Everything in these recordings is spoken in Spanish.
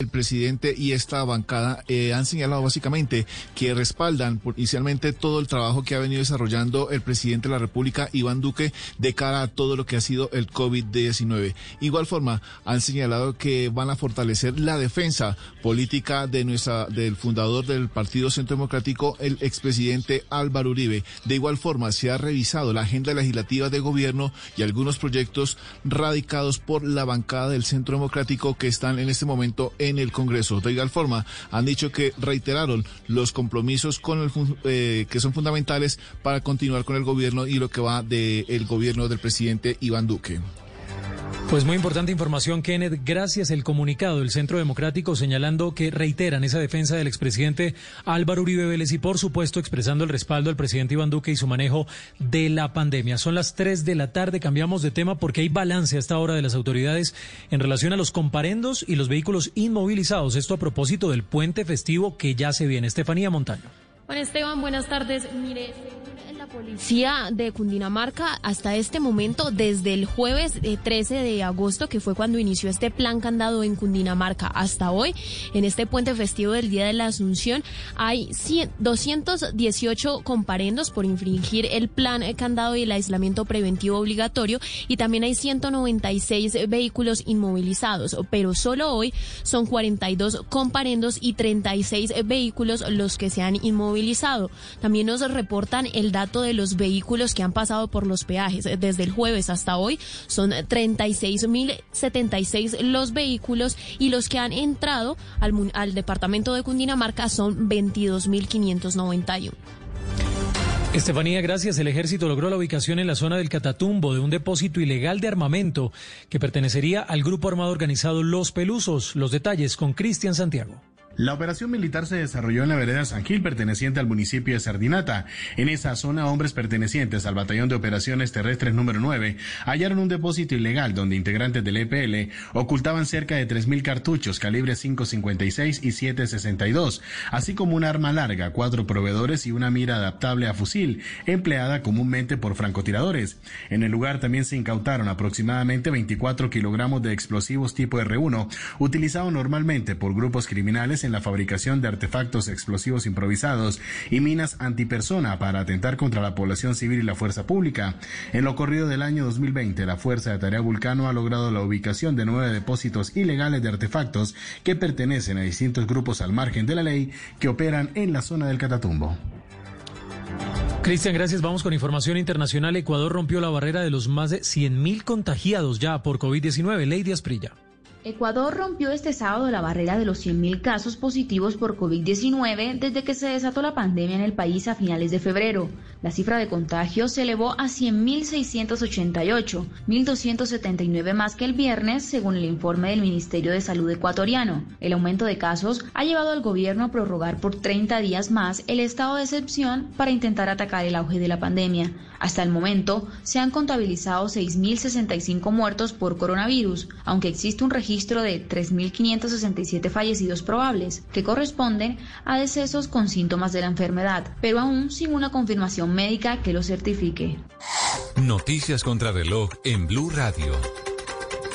El presidente y esta bancada eh, han señalado básicamente que respaldan inicialmente todo el trabajo que ha venido desarrollando el presidente de la República, Iván Duque, de cara a todo lo que ha sido el COVID-19. Igual forma, han señalado que van a fortalecer la defensa política de nuestra, del fundador del Partido Centro Democrático, el expresidente Álvaro Uribe. De igual forma, se ha revisado la agenda legislativa de gobierno y algunos proyectos radicados por la bancada del Centro Democrático que están en este momento en en el Congreso. De igual forma, han dicho que reiteraron los compromisos con el, eh, que son fundamentales para continuar con el gobierno y lo que va del gobierno del presidente Iván Duque. Pues muy importante información, Kenneth. Gracias el comunicado del Centro Democrático señalando que reiteran esa defensa del expresidente Álvaro Uribe Vélez y, por supuesto, expresando el respaldo al presidente Iván Duque y su manejo de la pandemia. Son las 3 de la tarde. Cambiamos de tema porque hay balance a esta hora de las autoridades en relación a los comparendos y los vehículos inmovilizados. Esto a propósito del puente festivo que ya se viene. Estefanía Montaño. Bueno, Esteban, buenas tardes. Mire policía de Cundinamarca hasta este momento, desde el jueves 13 eh, de agosto, que fue cuando inició este plan candado en Cundinamarca, hasta hoy, en este puente festivo del Día de la Asunción, hay 218 comparendos por infringir el plan candado y el aislamiento preventivo obligatorio y también hay 196 vehículos inmovilizados, pero solo hoy son 42 comparendos y 36 vehículos los que se han inmovilizado. También nos reportan el dato de los vehículos que han pasado por los peajes. Desde el jueves hasta hoy son 36.076 los vehículos y los que han entrado al, al departamento de Cundinamarca son 22.591. Estefanía, gracias. El ejército logró la ubicación en la zona del Catatumbo de un depósito ilegal de armamento que pertenecería al grupo armado organizado Los Pelusos. Los detalles con Cristian Santiago. La operación militar se desarrolló en la vereda San Gil, perteneciente al municipio de Sardinata. En esa zona, hombres pertenecientes al Batallón de Operaciones Terrestres número 9 hallaron un depósito ilegal donde integrantes del EPL ocultaban cerca de 3.000 cartuchos calibre 5.56 y 7.62, así como un arma larga, cuatro proveedores y una mira adaptable a fusil, empleada comúnmente por francotiradores. En el lugar también se incautaron aproximadamente 24 kilogramos de explosivos tipo R1, utilizados normalmente por grupos criminales la fabricación de artefactos explosivos improvisados y minas antipersona para atentar contra la población civil y la fuerza pública. En lo corrido del año 2020, la Fuerza de Tarea Vulcano ha logrado la ubicación de nueve depósitos ilegales de artefactos que pertenecen a distintos grupos al margen de la ley que operan en la zona del Catatumbo. Cristian, gracias. Vamos con información internacional. Ecuador rompió la barrera de los más de 100.000 contagiados ya por COVID-19. Lady Asprilla. Ecuador rompió este sábado la barrera de los 100.000 casos positivos por COVID-19 desde que se desató la pandemia en el país a finales de febrero. La cifra de contagios se elevó a 100.688, 1.279 más que el viernes, según el informe del Ministerio de Salud ecuatoriano. El aumento de casos ha llevado al gobierno a prorrogar por 30 días más el estado de excepción para intentar atacar el auge de la pandemia. Hasta el momento se han contabilizado 6.065 muertos por coronavirus, aunque existe un registro de 3.567 fallecidos probables, que corresponden a decesos con síntomas de la enfermedad, pero aún sin una confirmación médica que lo certifique. Noticias contra reloj en Blue Radio.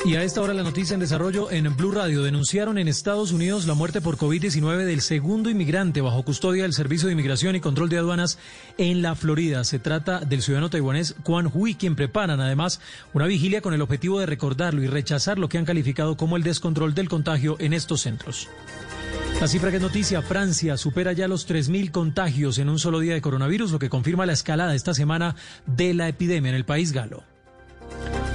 Y a esta hora la noticia en desarrollo en Blue Radio. Denunciaron en Estados Unidos la muerte por COVID-19 del segundo inmigrante bajo custodia del Servicio de Inmigración y Control de Aduanas en la Florida. Se trata del ciudadano taiwanés Juan Hui, quien preparan además una vigilia con el objetivo de recordarlo y rechazar lo que han calificado como el descontrol del contagio en estos centros. La cifra que es noticia, Francia supera ya los 3.000 contagios en un solo día de coronavirus, lo que confirma la escalada esta semana de la epidemia en el país galo.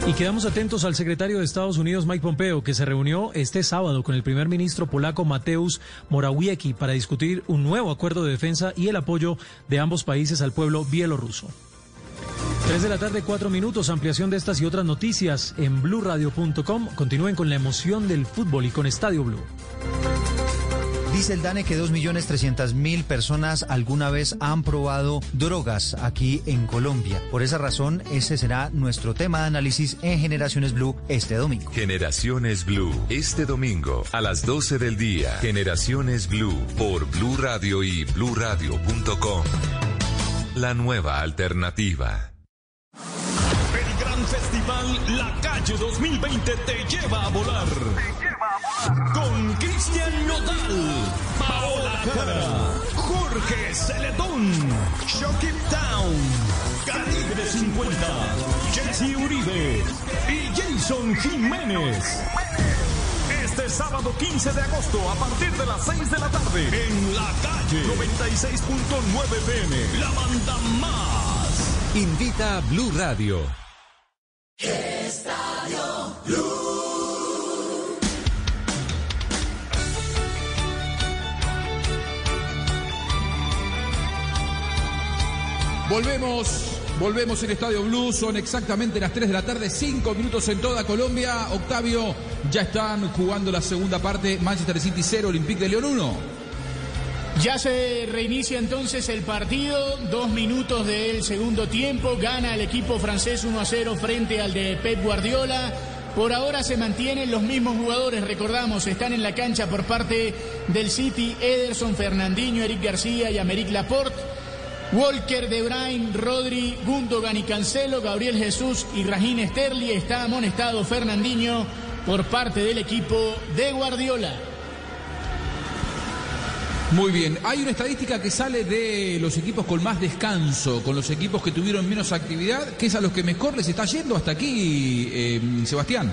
Y quedamos atentos al secretario de Estados Unidos, Mike Pompeo, que se reunió este sábado con el primer ministro polaco Mateusz Morawiecki para discutir un nuevo acuerdo de defensa y el apoyo de ambos países al pueblo bielorruso. Tres de la tarde, cuatro minutos. Ampliación de estas y otras noticias en blurradio.com. Continúen con la emoción del fútbol y con Estadio Blue. Dice el DANE que 2.300.000 personas alguna vez han probado drogas aquí en Colombia. Por esa razón, ese será nuestro tema de análisis en Generaciones Blue este domingo. Generaciones Blue, este domingo a las 12 del día. Generaciones Blue por Blue Radio y bluradio.com. La nueva alternativa. El gran festival La Calle 2020 te lleva a volar. Con Cristian Nodal, Paola Cara, Jorge Celetón, Shocky Town, Calibre 50, Jesse Uribe y Jason Jiménez. Este sábado 15 de agosto a partir de las 6 de la tarde en la calle 96.9 PM, la banda más. Invita a Blue Radio. Estadio Blue. Volvemos, volvemos en Estadio Blue, son exactamente las 3 de la tarde, 5 minutos en toda Colombia. Octavio, ya están jugando la segunda parte, Manchester City 0, Olympique de León 1. Ya se reinicia entonces el partido, dos minutos del segundo tiempo, gana el equipo francés 1 a 0 frente al de Pep Guardiola. Por ahora se mantienen los mismos jugadores, recordamos, están en la cancha por parte del City, Ederson, Fernandinho, Eric García y Americ Laporte. Walker, De Bruyne, Rodri, Gundogan y Cancelo, Gabriel Jesús y Rajin Sterli. Está amonestado Fernandinho por parte del equipo de Guardiola. Muy bien, hay una estadística que sale de los equipos con más descanso, con los equipos que tuvieron menos actividad, que es a los que mejor les está yendo hasta aquí, eh, Sebastián.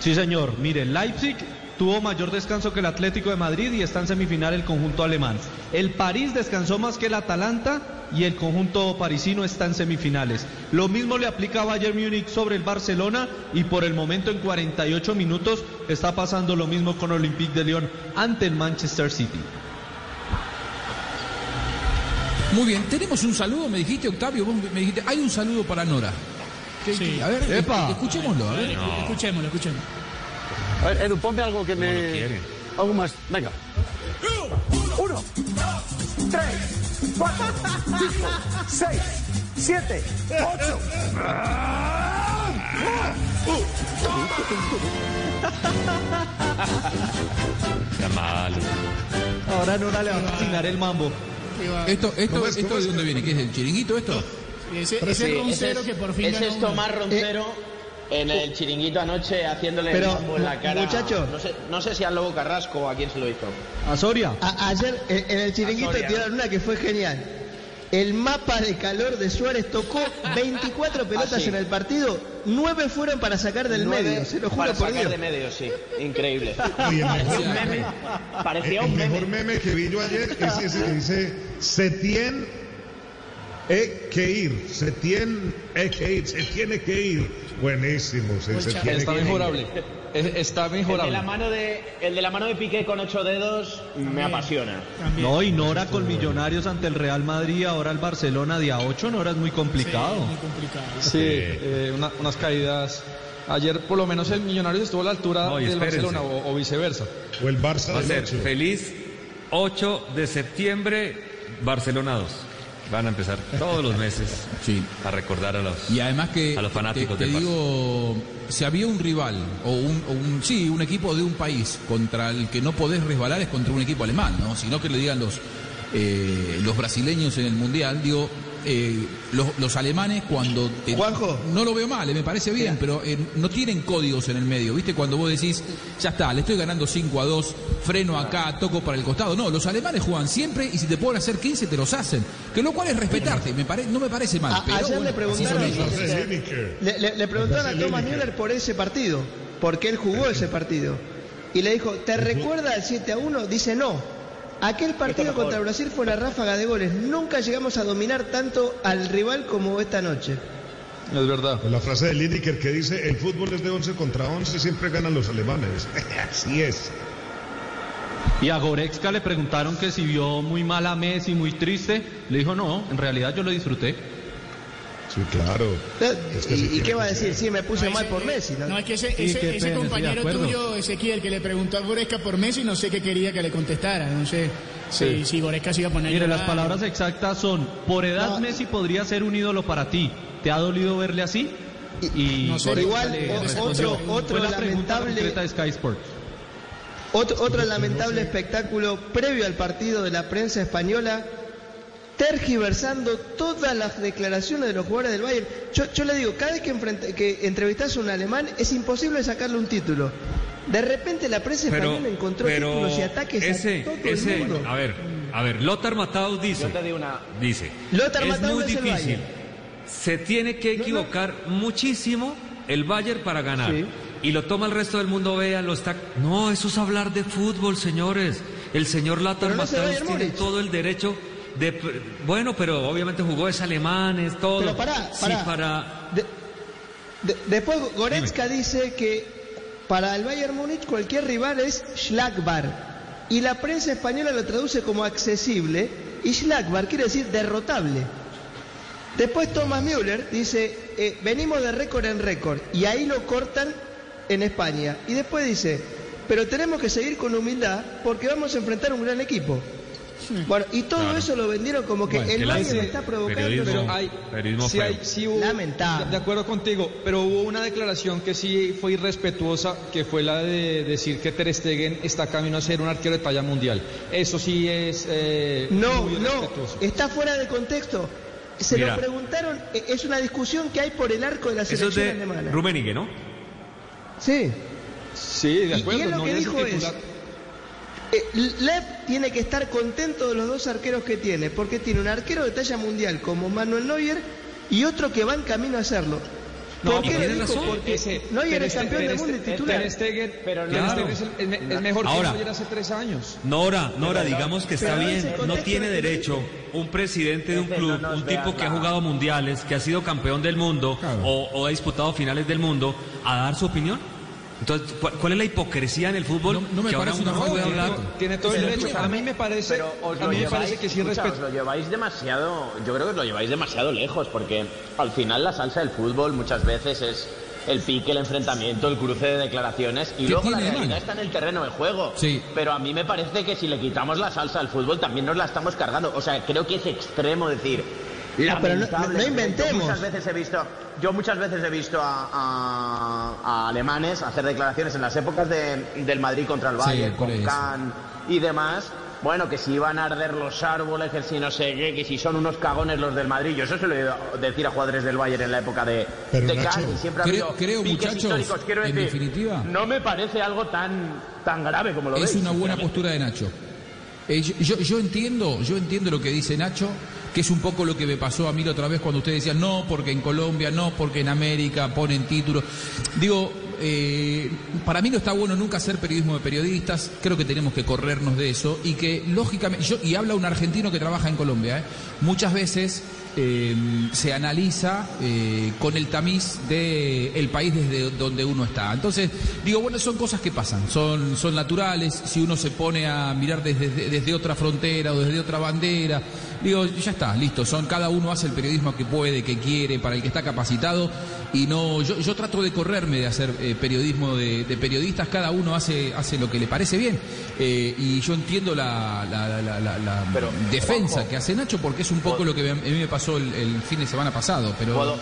Sí, señor. Mire, Leipzig tuvo mayor descanso que el Atlético de Madrid y está en semifinal el conjunto alemán. El París descansó más que el Atalanta y el conjunto parisino está en semifinales. Lo mismo le aplica a Bayern Múnich sobre el Barcelona y por el momento en 48 minutos está pasando lo mismo con Olympique de Lyon ante el Manchester City. Muy bien, tenemos un saludo, me dijiste Octavio, vos me dijiste, hay un saludo para Nora. ¿Qué- Sí. qué- A ver, Epa. escuchémoslo, a ver. No. Escuchémoslo, escuchémoslo. A ver, Edu, ponme algo que me. Algo más. Venga. Uno, dos, tres, cuatro, cinco, seis, siete, ocho. Está malo. Ahora Nora le va a fascinar el mambo. Esto, esto, ¿Cómo es? esto ¿Cómo de dónde viene, ¿qué es el chiringuito esto? Ese, Sí, ese roncero es- que por fin ese ganó es uno. Tomás Roncero en el chiringuito anoche haciéndole Pero, el en la cara. muchacho. No sé, no sé si al Lobo Carrasco o a quién se lo hizo. A Soria. A- ayer en, en el chiringuito tiraron una que fue genial. El mapa de calor de Suárez tocó 24 pelotas Ah, sí. en el partido, 9 fueron para sacar del Nueve medio, se lo juro para por sacar Dios. de medio, sí. Increíble. Oye, el Parecía mejor un meme. Parecía el un meme. mejor meme que vi yo ayer es ese que dice se tiene que ir, se tiene que ir, se tiene que ir. Buenísimo, se, se tiene Está que ir. mejorable. Es- Está El de, mejorable. la mano de, el de la mano de Piqué con ocho dedos me apasiona. No, y Nora con Millonarios ante el Real Madrid, ahora el Barcelona día 8, Nora es muy complicado. Muy complicado. Sí, eh, una- unas caídas. Ayer por lo menos el Millonarios estuvo a la altura No, del espérense. Barcelona o, o viceversa. O el Barça Va a ser ocho. feliz 8 de septiembre, Barcelona 2. Van a empezar todos los meses Sí. a recordar a los, Y además que a los fanáticos te, te del digo, si había un rival o un, o un- sí, un equipo de un país contra el que no podés resbalar es contra un equipo alemán, ¿no? Sino que le digan los eh, los brasileños en el mundial, digo, eh, los, los alemanes cuando te- Juanjo. no lo veo mal, eh, me parece bien, pero eh, no tienen códigos en el medio, ¿viste? Cuando vos decís, ya está, le estoy ganando 5 a 2, freno acá, toco para el costado. No, los alemanes juegan siempre y si te pueden hacer 15 te los hacen, que lo cual es respetarte, me pare- no me parece mal. A- pero ayer bueno, le preguntaron, le, le- le preguntaron a Thomas. Müller por ese partido, porque él jugó ese partido. Y le dijo, ¿te recuerda el 7 a 1? Dice, no. Aquel partido contra Brasil fue una ráfaga de goles. Nunca llegamos a dominar tanto al rival como esta noche. Es verdad. La frase de Lineker que dice el fútbol es de 11 contra 11, siempre ganan los alemanes. Así es. Y a Goretzka le preguntaron que si vio muy mal a Messi, muy triste. Le dijo, no, en realidad yo lo disfruté. Sí, claro. Es que ¿Y, qué va a decir? Sí, me puse No, mal ese- por Messi. ¿no? No, es que ese, Sí, ese, ese pena, compañero tuyo, Ezequiel, que le preguntó a Goretzka por Messi, no sé qué quería que le contestara. No sé si, si Goretzka se iba a poner. Mire, las palabras exactas son, por edad No. Messi podría ser un ídolo para ti. ¿Te ha dolido verle así? Y No sé, igual, le o- respondió. otro- otro la lamentable- concreta de Sky Sports. Otro, otro lamentable espectáculo previo al partido de la prensa española, tergiversando todas las declaraciones de los jugadores del Bayern. Yo, yo le digo, cada vez que, enfrenta- que entrevistas a un alemán es imposible sacarle un título. De repente la prensa Pero, española encontró pero títulos y ataques ese, a todo ese, el mundo. a ver, a ver, Lothar Matthaus dice, Yo te digo una- dice, Lothar es muy es difícil, se tiene que equivocar muchísimo el Bayern para ganar. Sí. Y lo toma el resto del mundo, vea, lo está... No, eso es hablar de fútbol, señores. El señor Lothar Pero no Bayern tiene Múnich. todo el derecho de... Bueno, pero obviamente jugó es alemanes, todo. Pero pará, Sí, pará. para... De- después Goretzka dice que para el Bayern Múnich cualquier rival es Schlagbar. Y la prensa española lo traduce como accesible y Schlagbar quiere decir derrotable. Después Thomas Müller dice, eh, venimos de récord en récord y ahí lo cortan en España. Y después dice, pero tenemos que seguir con humildad porque vamos a enfrentar un gran equipo. Bueno, y todo Claro. eso lo vendieron como que Bueno, el que Bayern está provocando... periodismo- pero hay, periodismo sí, feo. hay- sí hubo- Lamentable. De, acuerdo contigo, pero hubo una declaración que sí fue irrespetuosa, que fue la de decir que Ter Stegen está camino a ser un arquero de talla mundial. Eso sí es eh, No, muy no, está fuera de contexto. Se Mira. lo preguntaron, eh, es una discusión que hay por el arco de la Eso es selección de alemana. Rummenigge, ¿no? Sí. Sí, Y- de y acuerdo. él lo no que es dijo es, titular. Eh, Lev tiene que estar contento de los dos arqueros que tiene, porque tiene un arquero de talla mundial como Manuel Neuer y otro que va en camino a hacerlo. No, ¿Por qué dijo? razón. Porque Ese- Neuer es campeón del mundo y Ter titular. Stegen, Pero Stegen es, el- me- es mejor Ahora. que Neuer hace tres años. Nora, Nora, digamos que está bien, no tiene derecho un presidente de un club, un tipo que ha jugado mundiales, que ha sido campeón del mundo o, o ha disputado finales del mundo, a dar su opinión. Entonces, ¿cuál, es la hipocresía en el fútbol? No- no me que ahora parece uno una no puede hablar. Tiene todo el derecho. A mí me parece, pero os a mí me lleváis, parece que sí escucha, respeto. os lo lleváis demasiado, yo creo que os lo lleváis demasiado lejos, porque al final la salsa del fútbol muchas veces es el pique, el enfrentamiento, el cruce de declaraciones y ¿Qué luego la tiene de realidad malo? está en el terreno de juego. Sí. Pero a mí me parece que si le quitamos la salsa al fútbol también nos la estamos cargando. O sea, creo que es extremo decir. No, pero no- lamentable. no inventemos. Yo muchas veces he visto, yo muchas veces he visto a, a- a alemanes hacer declaraciones en las épocas de- del Madrid contra el Bayern, con. Kahn y demás. Bueno, que si iban a arder los árboles, que si no sé qué, que si son unos cagones los del Madrid. Yo eso se lo he oído decir a jugadores del Bayern en la época de, Pero, de Nacho, Kahn y siempre ha creo- muchachos, en definitiva, no me parece algo tan, tan grave como lo es veis, una buena postura de Nacho. Eh, yo, yo- yo entiendo, yo entiendo lo que dice Nacho, que es un poco lo que me pasó a mí la otra vez cuando ustedes decían no, porque en Colombia, no, porque en América ponen títulos. Digo, eh, para mí no está bueno nunca hacer periodismo de periodistas, creo que tenemos que corrernos de eso y que lógicamente, yo, y habla un argentino que trabaja en Colombia, ¿eh? muchas veces eh, se analiza eh, con el tamiz del el país desde donde uno está. Entonces, digo, bueno, son cosas que pasan, son, son naturales, si uno se pone a mirar desde, desde otra frontera o desde otra bandera, digo, ya está, listo, son cada uno hace el periodismo que puede, que quiere, para el que está capacitado, y no, yo, yo trato de correrme de hacer eh, periodismo de, de periodistas, cada uno hace, hace lo que le parece bien, y yo entiendo la, la- la- la- la Pero, defensa que hace Nacho, porque es un poco lo que a mí me pasó el, el fin de semana pasado, pero...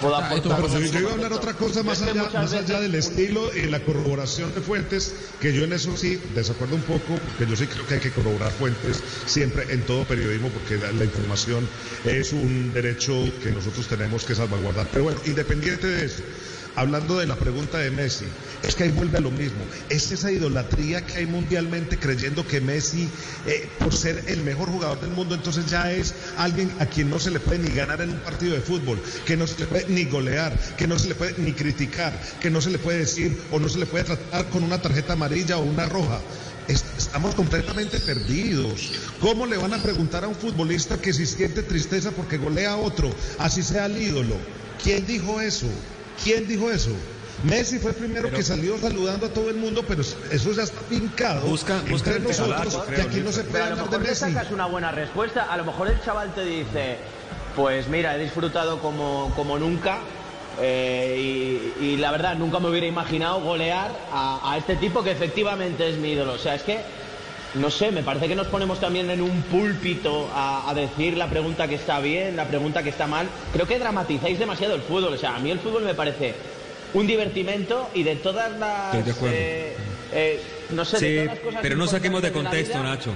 Pero yo, yo iba a hablar otra cosa más allá, más allá del estilo y la corroboración de fuentes, que yo en eso sí desacuerdo un poco, porque yo sí creo que hay que corroborar fuentes siempre en todo periodismo, porque la, la información es un derecho que nosotros tenemos que salvaguardar. Pero bueno, independiente de eso, hablando de la pregunta de Messi, es que ahí vuelve a lo mismo. Es esa idolatría que hay mundialmente creyendo que Messi, eh, por ser el mejor jugador del mundo, entonces ya es alguien a quien no se le puede ni ganar en un partido de fútbol, que no se le puede ni golear, que no se le puede ni criticar, que no se le puede decir o no se le puede tratar con una tarjeta amarilla o una roja. Es- Estamos completamente perdidos. ¿Cómo le van a preguntar a un futbolista que si siente tristeza porque golea a otro, así sea el ídolo? ¿Quién dijo eso? ¿Quién dijo eso? Messi fue el primero que salió saludando a todo el mundo, pero eso ya está pincado Busca- busca entre nosotros, que aquí no se puede a lo hablar de sacas una buena respuesta. A lo mejor el chaval te dice, pues mira, he disfrutado como, como nunca. eh, y, y la verdad, nunca me hubiera imaginado golear a, a este tipo que efectivamente es mi ídolo. O sea, es que, no sé, me parece que nos ponemos también en un púlpito a, a decir la pregunta que está bien, la pregunta que está mal. Creo que dramatizáis demasiado el fútbol. O sea, a mí el fútbol me parece un divertimento y de todas las... Estoy de acuerdo. eh, eh, no sé, de Sí, todas las cosas pero no saquemos de contexto, vida, Nacho.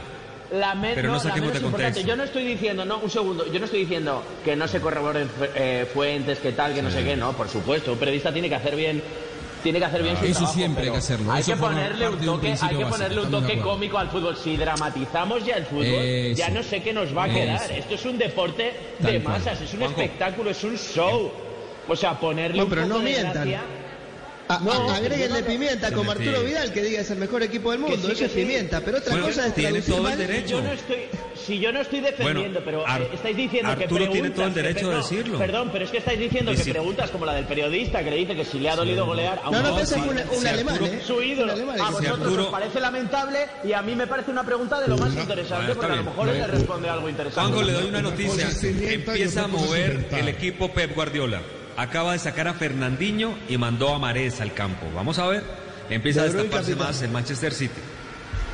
la me- Pero no la saquemos de importante. contexto. Yo no estoy diciendo, no, un segundo, yo no estoy diciendo que no se corroboren eh, fuentes, que tal, que no sé qué, no, por supuesto. Un periodista tiene que hacer bien tiene que hacer bien su Eso trabajo. siempre hay que hacerlo. Hay Eso que ponerle un un toque, hay que ponerle un toque cómico al fútbol. Si dramatizamos ya el fútbol, Eso. ya no sé qué nos va a quedar. Eso. Esto es un deporte Tal de cual. masas, es un Juanjo. espectáculo, es un show. O sea, ponerle No, un pero poco no de mientan. gracia. A- No, a- agréguenle yo no- pimienta como. Arturo Vidal que diga es el mejor equipo del mundo. Sí, Eso es sí. pimienta, pero otra Bueno, cosa es tiene traducir todo el mal. derecho. Yo no estoy, si yo no estoy defendiendo, Bueno, pero Ar- eh, estáis diciendo que Arturo tiene preguntas, todo el derecho de no, decirlo. Perdón, pero es que estáis diciendo Y que si- preguntas como la del periodista que le dice que si le ha dolido golear a un No, no, pero fue un, un si alemán, Arturo- ¿eh? su ídolo. Un alemán, A vosotros Arturo- os parece lamentable y a mí me parece una pregunta de lo más interesante Bueno, porque a lo mejor le responde algo interesante. Juanjo, le doy una noticia. es Empieza a es mover el equipo Pep Guardiola. Acaba de sacar a Fernandinho y mandó a Mares al campo. Vamos a ver. Empieza a destaparse más el Manchester City.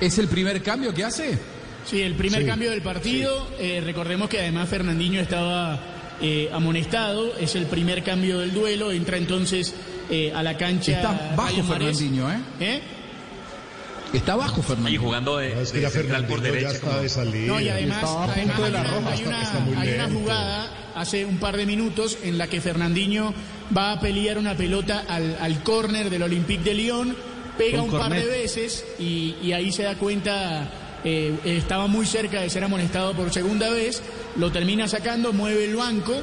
¿Es el primer cambio que hace? Sí, el primer Sí, cambio del partido. eh, recordemos que además Fernandinho estaba eh, amonestado. Es el primer cambio del duelo. Entra entonces eh, a la cancha. Está bajo. Fernandinho, ¿eh? ¿Eh? Está bajo Y Fernandinho. jugando de, No, es que de ya central por ya derecha. está como- de salida. No, y además, estaba a además punto de la hay una- roja, hay una, está muy hay una lento. jugada hace un par de minutos en la que Fernandinho va a pelear una pelota al, al córner del Olympique de Lyon, pega un par de veces y, y ahí se da cuenta, eh, estaba muy cerca de ser amonestado por segunda vez, lo termina sacando, mueve el banco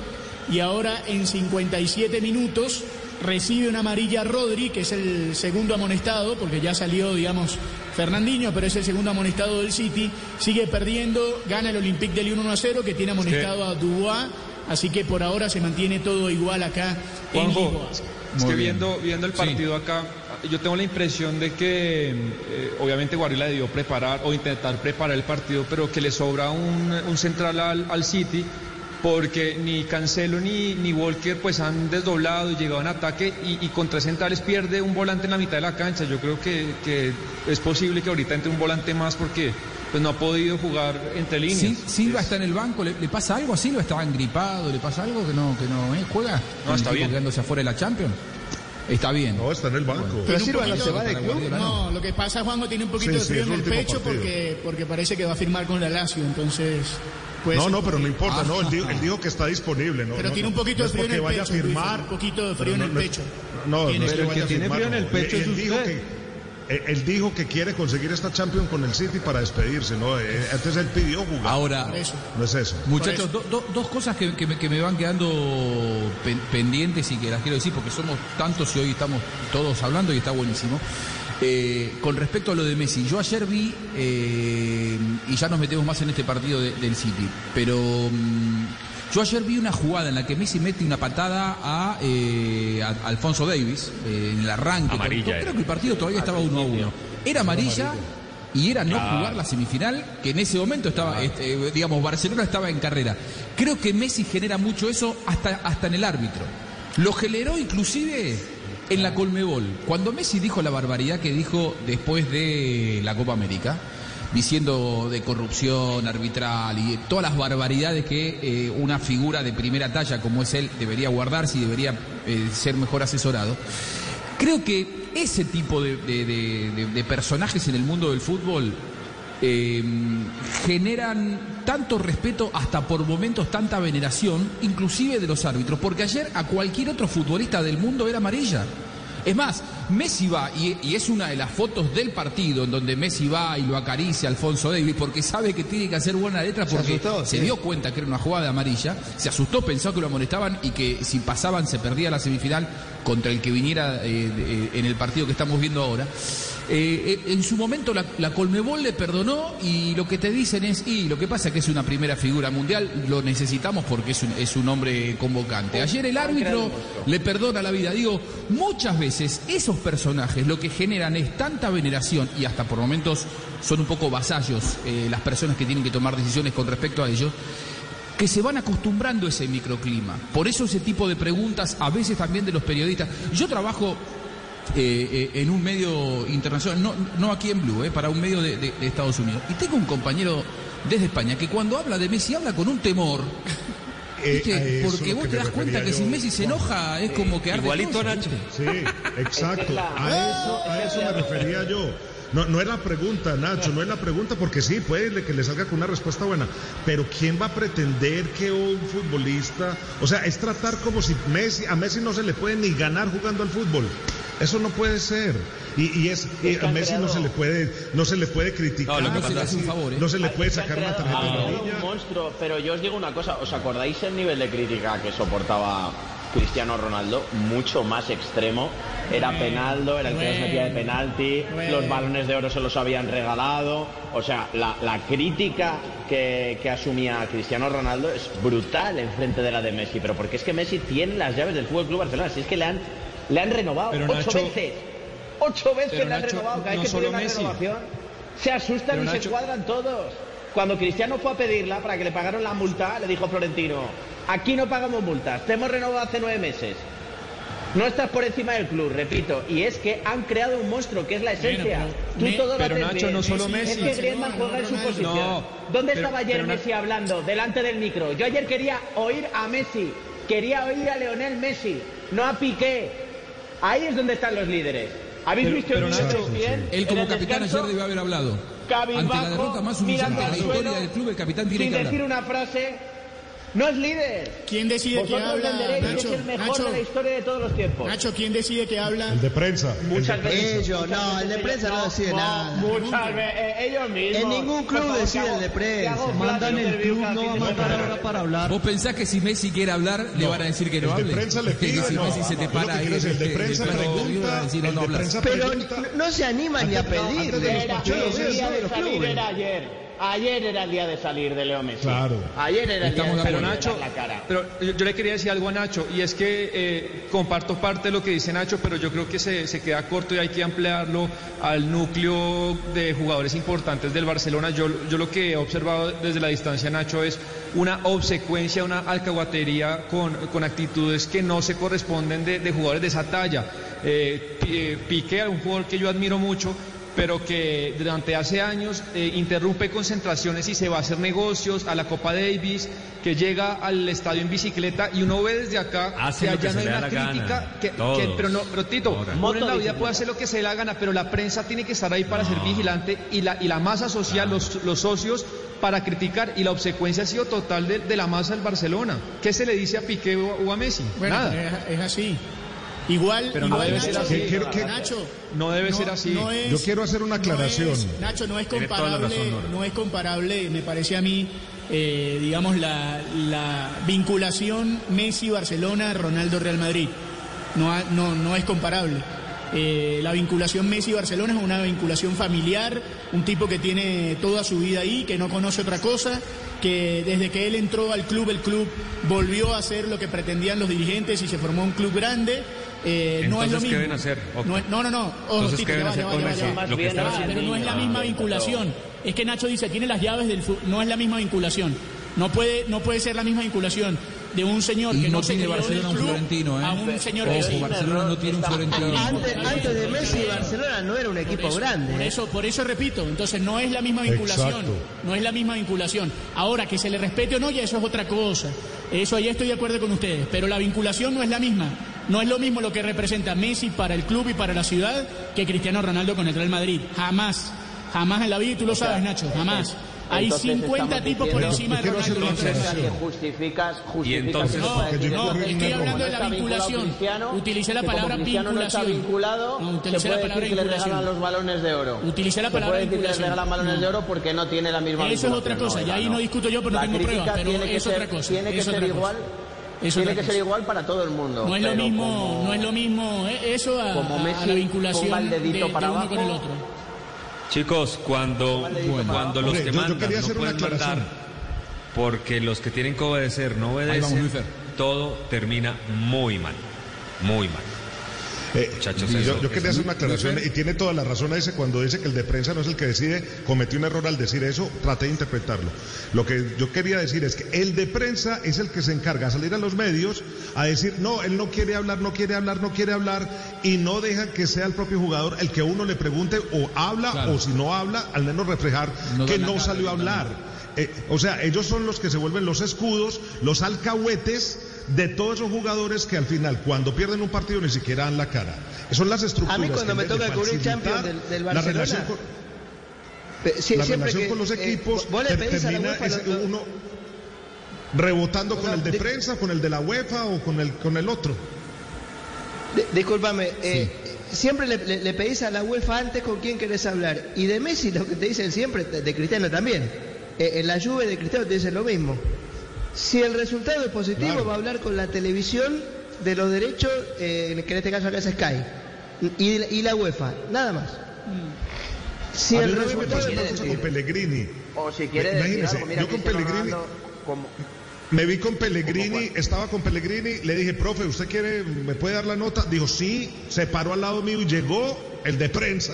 y ahora en 57 minutos recibe una amarilla Rodri, que es el segundo amonestado, porque ya salió, digamos, Fernandinho, pero es el segundo amonestado del City. Sigue perdiendo, gana el Olympique del Lyon 1 a 0, que tiene amonestado a Dubois. Así que por ahora se mantiene todo igual acá en Juanjo, Lisboa. es que viendo, viendo el Sí. partido acá, yo tengo la impresión de que eh, obviamente Guardiola debió preparar o intentar preparar el partido, pero que le sobra un, un central al, al City porque ni Cancelo ni, ni Walker pues han desdoblado y llegado en ataque y, y con tres centrales pierde un volante en la mitad de la cancha. Yo creo que, que es posible que ahorita entre un volante más porque pues no ha podido jugar entre líneas. Sil- Silva Es- está en el banco, ¿le, le pasa algo a Silva? ¿Estaba gripado? ¿Le pasa algo que no, que no eh, juega? No, está ¿El equipo bien. quedándose afuera de la Champions? Está bien. No, está en el banco. Pero Silva no se va de club. No, lo que pasa, Juanjo, tiene un poquito Sí, de frío en el pecho partido. porque, porque parece que va a firmar con la Lazio, entonces... puede No, no, pero no importa, no, él dijo, Ah. él dijo que está disponible. No, Pero no, tiene un no, poquito no de frío en el vaya pecho, a firmar. un poquito de pero frío en no- el pecho. No, Tiene no que el vaya que tiene firmar, frío en el no. pecho Él- es él dijo usted. que él, él dijo que quiere conseguir esta Champions con el City para despedirse, ¿no? Eh, Entonces él pidió jugar. Ahora, eso. No es eso. muchachos, do- do- dos cosas que, que me, que me van quedando pen- pendientes y que las quiero decir porque somos tantos y hoy estamos todos hablando y está buenísimo. Eh, con respecto a lo de Messi, yo ayer vi, eh, y ya nos metemos más en este partido de- del City, pero mm, yo ayer vi una jugada en la que Messi mete una patada a, eh, a- Alfonso Davis eh, en el arranque. Amarilla Creo que el partido todavía estaba 1 a 1. Era amarilla y era no jugar la semifinal, que en ese momento estaba, este, digamos, Barcelona estaba en carrera. Creo que Messi genera mucho eso hasta, hasta en el árbitro. Lo generó inclusive en la Colmebol. Cuando Messi dijo la barbaridad que dijo después de la Copa América, diciendo de corrupción arbitral y todas las barbaridades que eh, una figura de primera talla como es él debería guardarse y debería eh, ser mejor asesorado. Creo que ese tipo de, personajes en el mundo del fútbol eh, generan tanto respeto, hasta por momentos tanta veneración, inclusive de los árbitros, porque ayer a cualquier otro futbolista del mundo era amarilla. Es más, Messi va, y, y es una de las fotos del partido en donde Messi va y lo acaricia Alfonso Davis porque sabe que tiene que hacer buena letra Se porque asustó, se sí. dio cuenta que era una jugada amarilla, se asustó, pensó que lo amonestaban y que si pasaban se perdía la semifinal contra el que viniera eh, eh, en el partido que estamos viendo ahora. Eh, eh, en su momento la, la Colmebol le perdonó y lo que te dicen es, y lo que pasa es que es una primera figura mundial, lo necesitamos porque es un, es un hombre convocante. Ayer el árbitro le perdona la vida. Digo, muchas veces esos personajes lo que generan es tanta veneración y hasta por momentos son un poco vasallos eh, las personas que tienen que tomar decisiones con respecto a ellos que se van acostumbrando a ese microclima. Por eso ese tipo de preguntas, a veces también de los periodistas. Yo trabajo eh, eh, en un medio internacional, no, no aquí en Blue, para un medio de- de Estados Unidos. Y tengo un compañero desde España que cuando habla de Messi habla con un temor. Eh, eso Porque vos te das cuenta que si Messi se enoja es como que arde Igualito todo, Nacho. Sí, exacto. la- A eso, a eso me refería yo. No, no es la pregunta, Nacho, no es la pregunta, porque sí, puede que le salga con una respuesta buena, pero ¿quién va a pretender que un futbolista, o sea, es tratar como si Messi, a Messi no se le puede ni ganar jugando al fútbol. Eso no puede ser. Y, y es y a Messi no se le puede no se le puede criticar. No, favor, ¿eh? No se le puede sacar una tarjeta amarilla. un monstruo, pero yo os digo una cosa, ¿os acordáis el nivel de crítica que soportaba Cristiano Ronaldo? Mucho más extremo. Era Penaldo, era el que los metía de penalti, los balones de oro se los habían regalado. O sea, la, la crítica que, que asumía Cristiano Ronaldo es brutal en frente de la de Messi, pero porque es que Messi tiene las llaves del Fútbol Club Barcelona, si es que le han, le han renovado Pero, ocho Nacho, veces. Ocho veces le han Nacho, renovado, cada vez que pide una Messi. renovación. Se asustan Pero, y se cuadran todos. Cuando Cristiano fue a pedirla para que le pagaron la multa, le dijo Florentino, aquí no pagamos multas, te hemos renovado hace nueve meses. No estás por encima del club, repito. Y es que han creado un monstruo que es la esencia. Bueno, Tú me- todo lo pero, haces Nacho, bien. no solo Es Messi. que Griezmann No, juega en su Ronaldo. posición. No, ¿Dónde pero- estaba ayer Messi hablando? Delante del micro. Yo ayer quería oír a Messi. Quería oír a Leonel Messi. No a Piqué. Ahí es donde están los líderes. ¿Habéis Pero- visto pero, el Nacho, Él como el capitán descanso? ayer debió haber hablado. Ante la derrota más humillante mirando de la al historia suelo, del club, el capitán tiene sin que decir hablar. una frase. No es líder. ¿Quién decide que habla, Nacho? es el mejor Nacho. de la historia de todos los tiempos. Nacho, ¿quién decide que habla? El de prensa. el Muchas veces. Ellos, muchas no, veces el de prensa no decide nada. Muchas veces, eh, ellos mismos. En ningún club favor, decide hago- el de prensa. Mandan el club, no va a mandar ahora para hablar. ¿Vos pensás que si Messi quiere hablar, le van a decir que no el hable? de prensa le Que pide, si no, Messi se te para ahí, el de prensa pregunta, el Pero no se animan ni a pedir. Yo lo el veo de los salir clubes. era ayer. Ayer era el día de salir de Leo Messi. Claro. Ayer era el día Estamos de de salir Pero de Nacho, dar la cara. pero yo, yo le quería decir algo a Nacho, y es que eh, comparto parte de lo que dice Nacho, pero yo creo que se, se queda corto y hay que ampliarlo al núcleo de jugadores importantes del Barcelona. Yo, yo lo que he observado desde la distancia, Nacho, es una obsecuencia, una alcahuatería con, con actitudes que no se corresponden de, de jugadores de esa talla. Eh, eh, Piqué, un jugador que yo admiro mucho, pero que durante hace años eh, interrumpe concentraciones y se va a hacer negocios a la Copa Davis, que llega al estadio en bicicleta y uno ve desde acá Hace que allá no hay una crítica, que, pero no, pero Tito, Ahora. uno en la vida puede hacer lo que se le da la gana, pero la prensa tiene que estar ahí para ser vigilante y la, y la masa social, los, los socios para criticar y la obsecuencia ha sido total de, de la masa del Barcelona. ¿Qué se le dice a Piqué o, o a Messi? Bueno, Nada. es, es así. Igual, Pero no igual, debe ser Nacho, así. Quiero que- Nacho, No debe ser así. no es- Yo quiero hacer una aclaración. no es- Nacho, no es comparable, razón, no es comparable, me parece a mí, eh, digamos, la, la vinculación Messi-Barcelona, Ronaldo-Real Madrid. No, ha- no, no es comparable. Eh, la vinculación Messi-Barcelona es una vinculación familiar, un tipo que tiene toda su vida ahí, que no conoce otra cosa, que desde que él entró al club, el club volvió a hacer lo que pretendían los dirigentes y se formó un club grande. Eh, no es lo mismo. ¿qué deben hacer? Octa? No, es- no, no, no. Ojo, Entonces, Tito, ¿qué deben va, hacer con Messi? Lo que bien, están ah, haciendo. Pero no es la misma vinculación. Es que Nacho dice, tiene las llaves del fútbol. No es la misma vinculación. No puede, no puede ser la misma vinculación de un señor Y que no, tiene Barcelona un Florentino, ¿eh? a un señor Ojo. Barcelona no tiene un Florentino. Antes, antes de Messi, Barcelona no era un equipo Por eso- grande. Por ¿eh? eso, por eso repito, entonces no es la misma vinculación. Exacto. No es la misma vinculación. Ahora, que se le respete o no, ya eso es otra cosa. Eso ahí estoy de acuerdo con ustedes. Pero la vinculación no es la misma. No es lo mismo lo que representa Messi para el club y para la ciudad que Cristiano Ronaldo con el Real Madrid. Jamás. Jamás en la vida, y tú lo sabes, Nacho. Jamás. Hay Entonces 50 estamos tipos por encima de Ronaldo. Entonces, justificas, justificas Y entonces- que No, no, que estoy hablando de la vinculación. Utilicé la palabra como Cristiano no está vinculación. vinculado, No, utilicé la puede palabra decir que le vinculación. regalan los balones de oro. Utilicé la palabra que le vinculación. regalan balones No. de oro porque no tiene la misma Eso es vinculación. otra cosa, y ahí no discuto yo, pero no tengo pruebas, pero es otra cosa, Tiene que ser igual. Tiene que ser igual para todo el mundo. No es lo mismo, como- no es lo mismo eh, eso a, como a la vinculación de, dedito de para uno con el otro. Chicos, cuando, cuando los Hombre, que yo- yo mandan quería no hacer una pueden mandar aclaración. porque los que tienen que obedecer no vamos, obedecen, todo termina muy mal. Muy mal. Eh, Muchachos, yo, eso- yo quería hacer una aclaración y tiene toda la razón a ese cuando dice que el de prensa no es el que decide, cometió un error al decir eso, traté de interpretarlo. Lo que yo quería decir es que el de prensa es el que se encarga a salir a los medios a decir, no, él no quiere hablar, no quiere hablar, no quiere hablar y no deja que sea el propio jugador el que uno le pregunte o habla Claro. o si no habla, al menos reflejar No que no salió a hablar. Eh, o sea, ellos son los que se vuelven los escudos, los alcahuetes de todos esos jugadores que al final, cuando pierden un partido, ni siquiera dan la cara. Son las estructuras. A mí cuando que me toca cubrir Champions del, del la Barcelona, relación con, la relación que, con los eh, equipos vos le pedís a la UEFA ese- lo- lo- uno rebotando O con el de prensa, con el de la UEFA o con el con el otro. Di- Discúlpame, eh, siempre le, le- le pedís a la UEFA antes con quién querés hablar. Y de Messi lo que te dicen siempre, de Cristiano también. Eh, en la Juve de Cristiano te dicen lo mismo. Si el resultado es positivo, va a hablar con la televisión de los derechos, eh, que en este caso acá es Sky. Y, y la UEFA, nada más. Si a el mí me resultado pasó es con positivo. Pellegrini. O si quiere decir Imagínese, algo, mira, yo con Pellegrini, como- me vi con Pellegrini, estaba con Pellegrini, le dije, profe, ¿usted quiere, me puede dar la nota? Dijo, sí, se paró al lado mío y llegó el de prensa.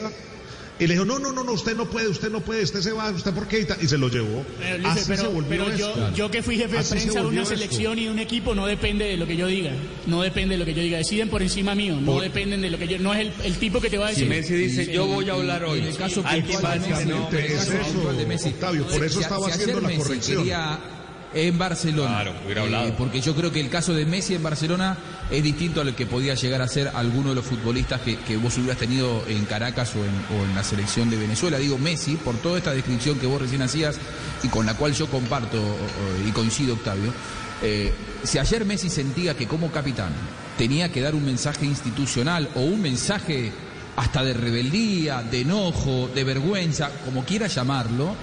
Y le dijo, no, no, no, no, usted no puede, usted no puede, usted se va, usted por qué, y, y se lo llevó. Pero, Así pero- se volvió pero yo, esto. yo que fui jefe de Así se prensa de una esto. selección y de un equipo no depende de lo que yo diga. No depende de lo que yo diga. Deciden por encima mío. No Por- dependen de lo que yo. No es el, el tipo que te va a Si decir. Messi dice, Sí, yo voy a hablar hoy. En el caso puntual que de Messi, no, es eso, puntual de Messi. Octavio, por eso Si- estaba si haciendo la corrección. En Barcelona. Claro, hubiera hablado. Eh, porque yo creo que el caso de Messi en Barcelona es distinto a lo que podía llegar a ser alguno de los futbolistas que, que vos hubieras tenido en Caracas o en, o en la selección de Venezuela. Digo Messi, por toda esta descripción que vos recién hacías y con la cual yo comparto y coincido, Octavio. eh, si ayer Messi sentía que como capitán tenía que dar un mensaje institucional o un mensaje hasta de rebeldía, de enojo, de vergüenza, como quiera llamarlo,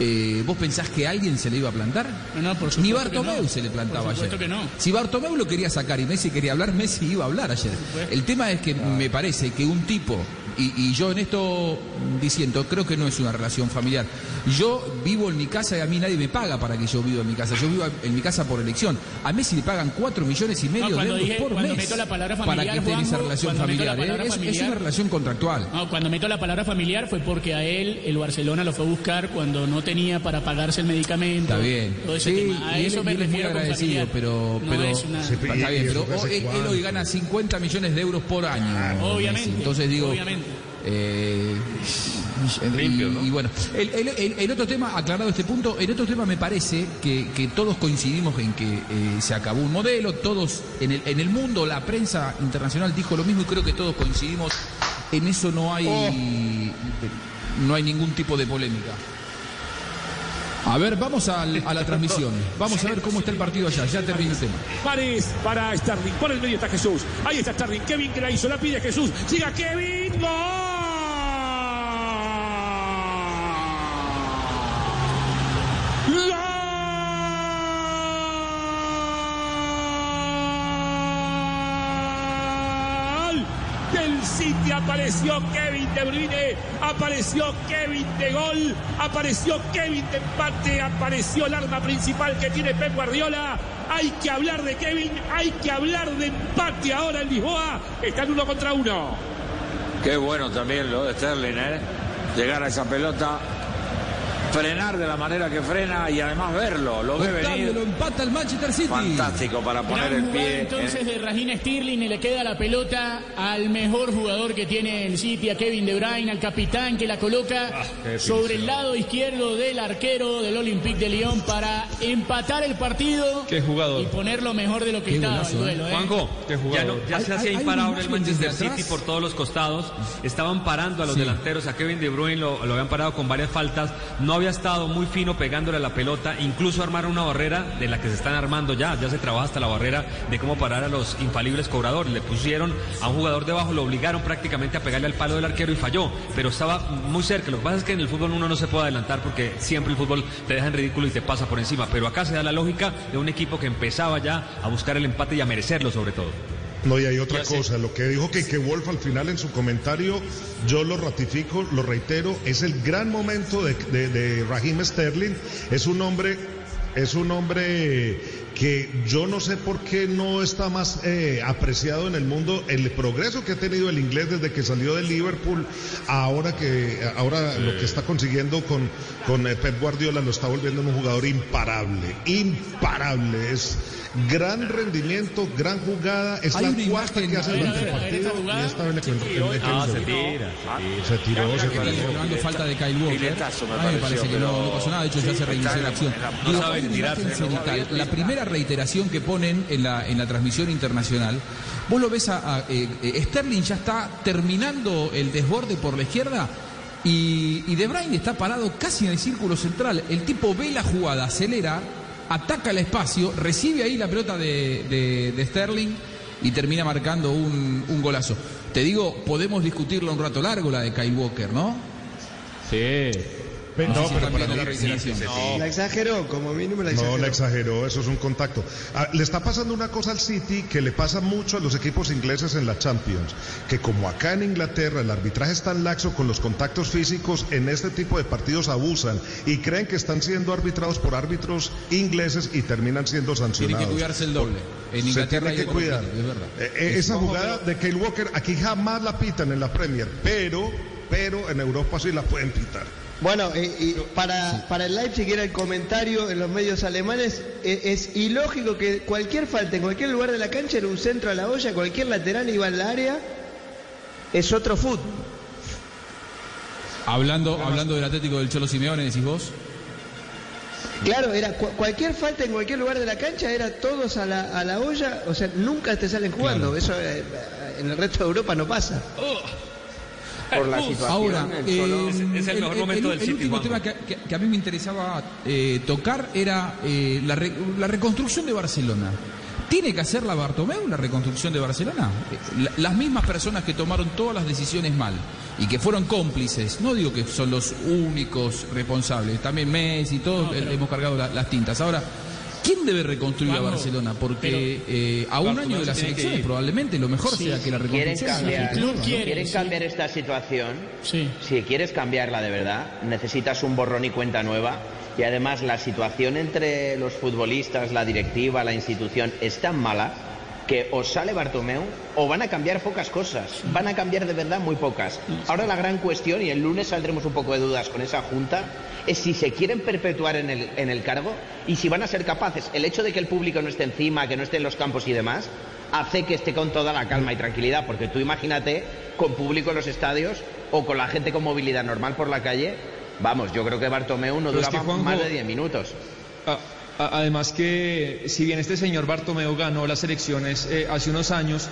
eh, ¿vos pensás que alguien se le iba a plantar? No, no, por Ni supuesto Bartomeu que no. se le plantaba Por ayer. supuesto que no. Si Bartomeu lo quería sacar y Messi quería hablar, Messi iba a hablar ayer. El tema es que me parece que un tipo, y, y yo en esto diciendo, creo que no es una relación familiar. Yo vivo en mi casa y a mí nadie me paga para que yo viva en mi casa. Yo vivo en mi casa por elección. A Messi le pagan 4 millones y medio No, de euros dije- por mes meto la palabra para que esté en esa relación familiar. ¿eh? Es- una relación contractual. No, cuando meto la palabra familiar fue porque a él el Barcelona lo fue a buscar cuando no tenía para pagarse el medicamento. Está bien. Todo ese Sí, tema. A y él, eso y me él es muy agradecido, pero, No es una- está bien, él, él hoy gana 50 millones de euros por año. Obviamente. Entonces digo, obviamente. Eh, y, Limpio, ¿no? y bueno, el, el- el- el otro tema, aclarado este punto, el otro tema me parece que, que todos coincidimos en que eh, se acabó un modelo, todos en el, en el mundo, la prensa internacional dijo lo mismo y creo que todos coincidimos, en eso no hay, no hay ningún tipo de polémica. A ver, vamos a la transmisión. Vamos a ver cómo está el partido allá. Ya termina el tema. Pares para Sterling. Por el medio está Jesús. Ahí está Sterling. Kevin que la hizo. La pide Jesús. Siga Kevin. ¡Gol! ¡Gol! Del City apareció Kevin De Bruyne, apareció Kevin de gol, apareció Kevin de empate, apareció el arma principal que tiene Pep Guardiola. Hay que hablar de Kevin, hay que hablar de empate ahora en Lisboa. Están uno contra uno. Qué bueno también lo de Sterling, ¿eh? Llegar a esa pelota, frenar de la manera que frena y además verlo, lo ve Octavio lo venir. empata el Manchester City. Fantástico para poner Gran el pie. entonces en- de Rajin Stirling y le queda la pelota al mejor jugador que tiene el City, a Kevin De Bruyne, al capitán que la coloca Ah, sobre el lado izquierdo del arquero del Olympique de Lyon para empatar el partido Qué jugador. y ponerlo mejor de lo que Qué estaba golazo, el duelo. ¿eh? Juanjo, Qué ya, jugador. no- ya se hacía imparable el Manchester. City por todos los costados. Estaban parando a los Sí. delanteros. A Kevin De Bruyne lo, lo habían parado con varias faltas. No había estado muy fino pegándole a la pelota. Incluso armaron una barrera de la que se están armando ya. Ya se trabaja hasta la barrera de cómo parar a los infalibles cobradores. Le pusieron a un jugador debajo, lo obligaron prácticamente a pegarle al palo del arquero y falló. Pero estaba muy cerca. Lo que pasa es que en el fútbol uno no se puede adelantar porque siempre el fútbol te deja en ridículo y te pasa por encima. Pero acá se da la lógica de un equipo que empezaba ya a buscar el empate y a merecerlo sobre todo. No, y hay otra cosa, lo que dijo que, que Wolf al final en su comentario, yo lo ratifico, lo reitero, es el gran momento de, de, de Raheem Sterling, es un hombre, es un hombre que yo no sé por qué no está más eh, apreciado en el mundo, el progreso que ha tenido el inglés desde que salió de Liverpool, ahora que ahora lo que está consiguiendo con, con eh, Pep Guardiola lo está volviendo en un jugador imparable, imparable, es gran rendimiento, gran jugada, es Hay la cuarta que hace durante el partido y esta vez le le- se tira. se tiró, se Está tiró. falta de Kyle Walker. Me parece que no, pasó nada. De hecho, ya se reinició la acción. La primera reiteración que ponen en la, en la transmisión internacional, vos lo ves a, eh, eh, Sterling ya está terminando el desborde por la izquierda. Y, y De Bruyne está parado casi en el círculo central. El tipo ve la jugada, acelera, ataca el espacio, recibe ahí la pelota de, de- Sterling y termina marcando un, un golazo. te digo, podemos discutirlo un rato largo la de Kai Walker, ¿no? Sí. Pe- No, No, pero para mí. No, la exageró, como mínimo la No, exageró. la exageró, eso es un contacto. Ah, le está pasando una cosa al City que le pasa mucho a los equipos ingleses en la Champions, que como acá en Inglaterra el arbitraje es tan laxo con los contactos físicos, en este tipo de partidos abusan y creen que están siendo arbitrados por árbitros ingleses y terminan siendo Tiene sancionados. que cuidarse el doble. En Se Inglaterra tiene hay que cuidar. es verdad. Eh, eh, esa jugada de Kyle Walker aquí jamás la pitan en la Premier, pero, pero en Europa sí la pueden pitar. Bueno, eh, y para, para el Leipzig era el comentario en los medios alemanes, eh, es ilógico que cualquier falta en cualquier lugar de la cancha era un centro a la olla, cualquier lateral iba al área, es otro fútbol. Hablando, hablando del Atlético del Cholo Simeone, decís vos. Claro, era cu- cualquier falta en cualquier lugar de la cancha era todos a la, a la olla, o sea, nunca te salen jugando, eso eh, en el resto de Europa no pasa. Por la situación, Ahora, el Cholo- eh, Es- es el mejor momento del el City, último tema que, que- que a mí me interesaba eh, tocar era eh, la, re- la reconstrucción de Barcelona. ¿Tiene que hacer la Bartomeu la reconstrucción de Barcelona? Eh, la- las mismas personas que tomaron todas las decisiones mal y que fueron cómplices, no digo que son los únicos responsables, también Messi y todos eh, hemos cargado la- las tintas. Ahora, ¿quién debe reconstruir a Barcelona? Porque pero- eh, a un año de las elecciones probablemente lo mejor Sí, sea que la quieren reconstrucción sea cambiar, el club efectiva, ¿no? quiere, quieren sí. cambiar esta situación, Sí. si quieres cambiarla de verdad, necesitas un borrón y cuenta nueva. Y además la situación entre los futbolistas, la directiva, la institución es tan mala que o sale Bartomeu o van a cambiar pocas cosas. Van a cambiar de verdad muy pocas. Ahora la gran cuestión, y el lunes saldremos un poco de dudas con esa junta, es si se quieren perpetuar en el, en el cargo y si van a ser capaces. El hecho de que el público no esté encima, que no esté en los campos y demás, hace que esté con toda la calma y tranquilidad. Porque tú imagínate con público en los estadios o con la gente con movilidad normal por la calle. Vamos, yo creo que Bartomeu no es duraba que, Juanjo- más de 10 minutos. A- a- Además que si bien este señor Bartomeu ganó las elecciones eh, hace unos años,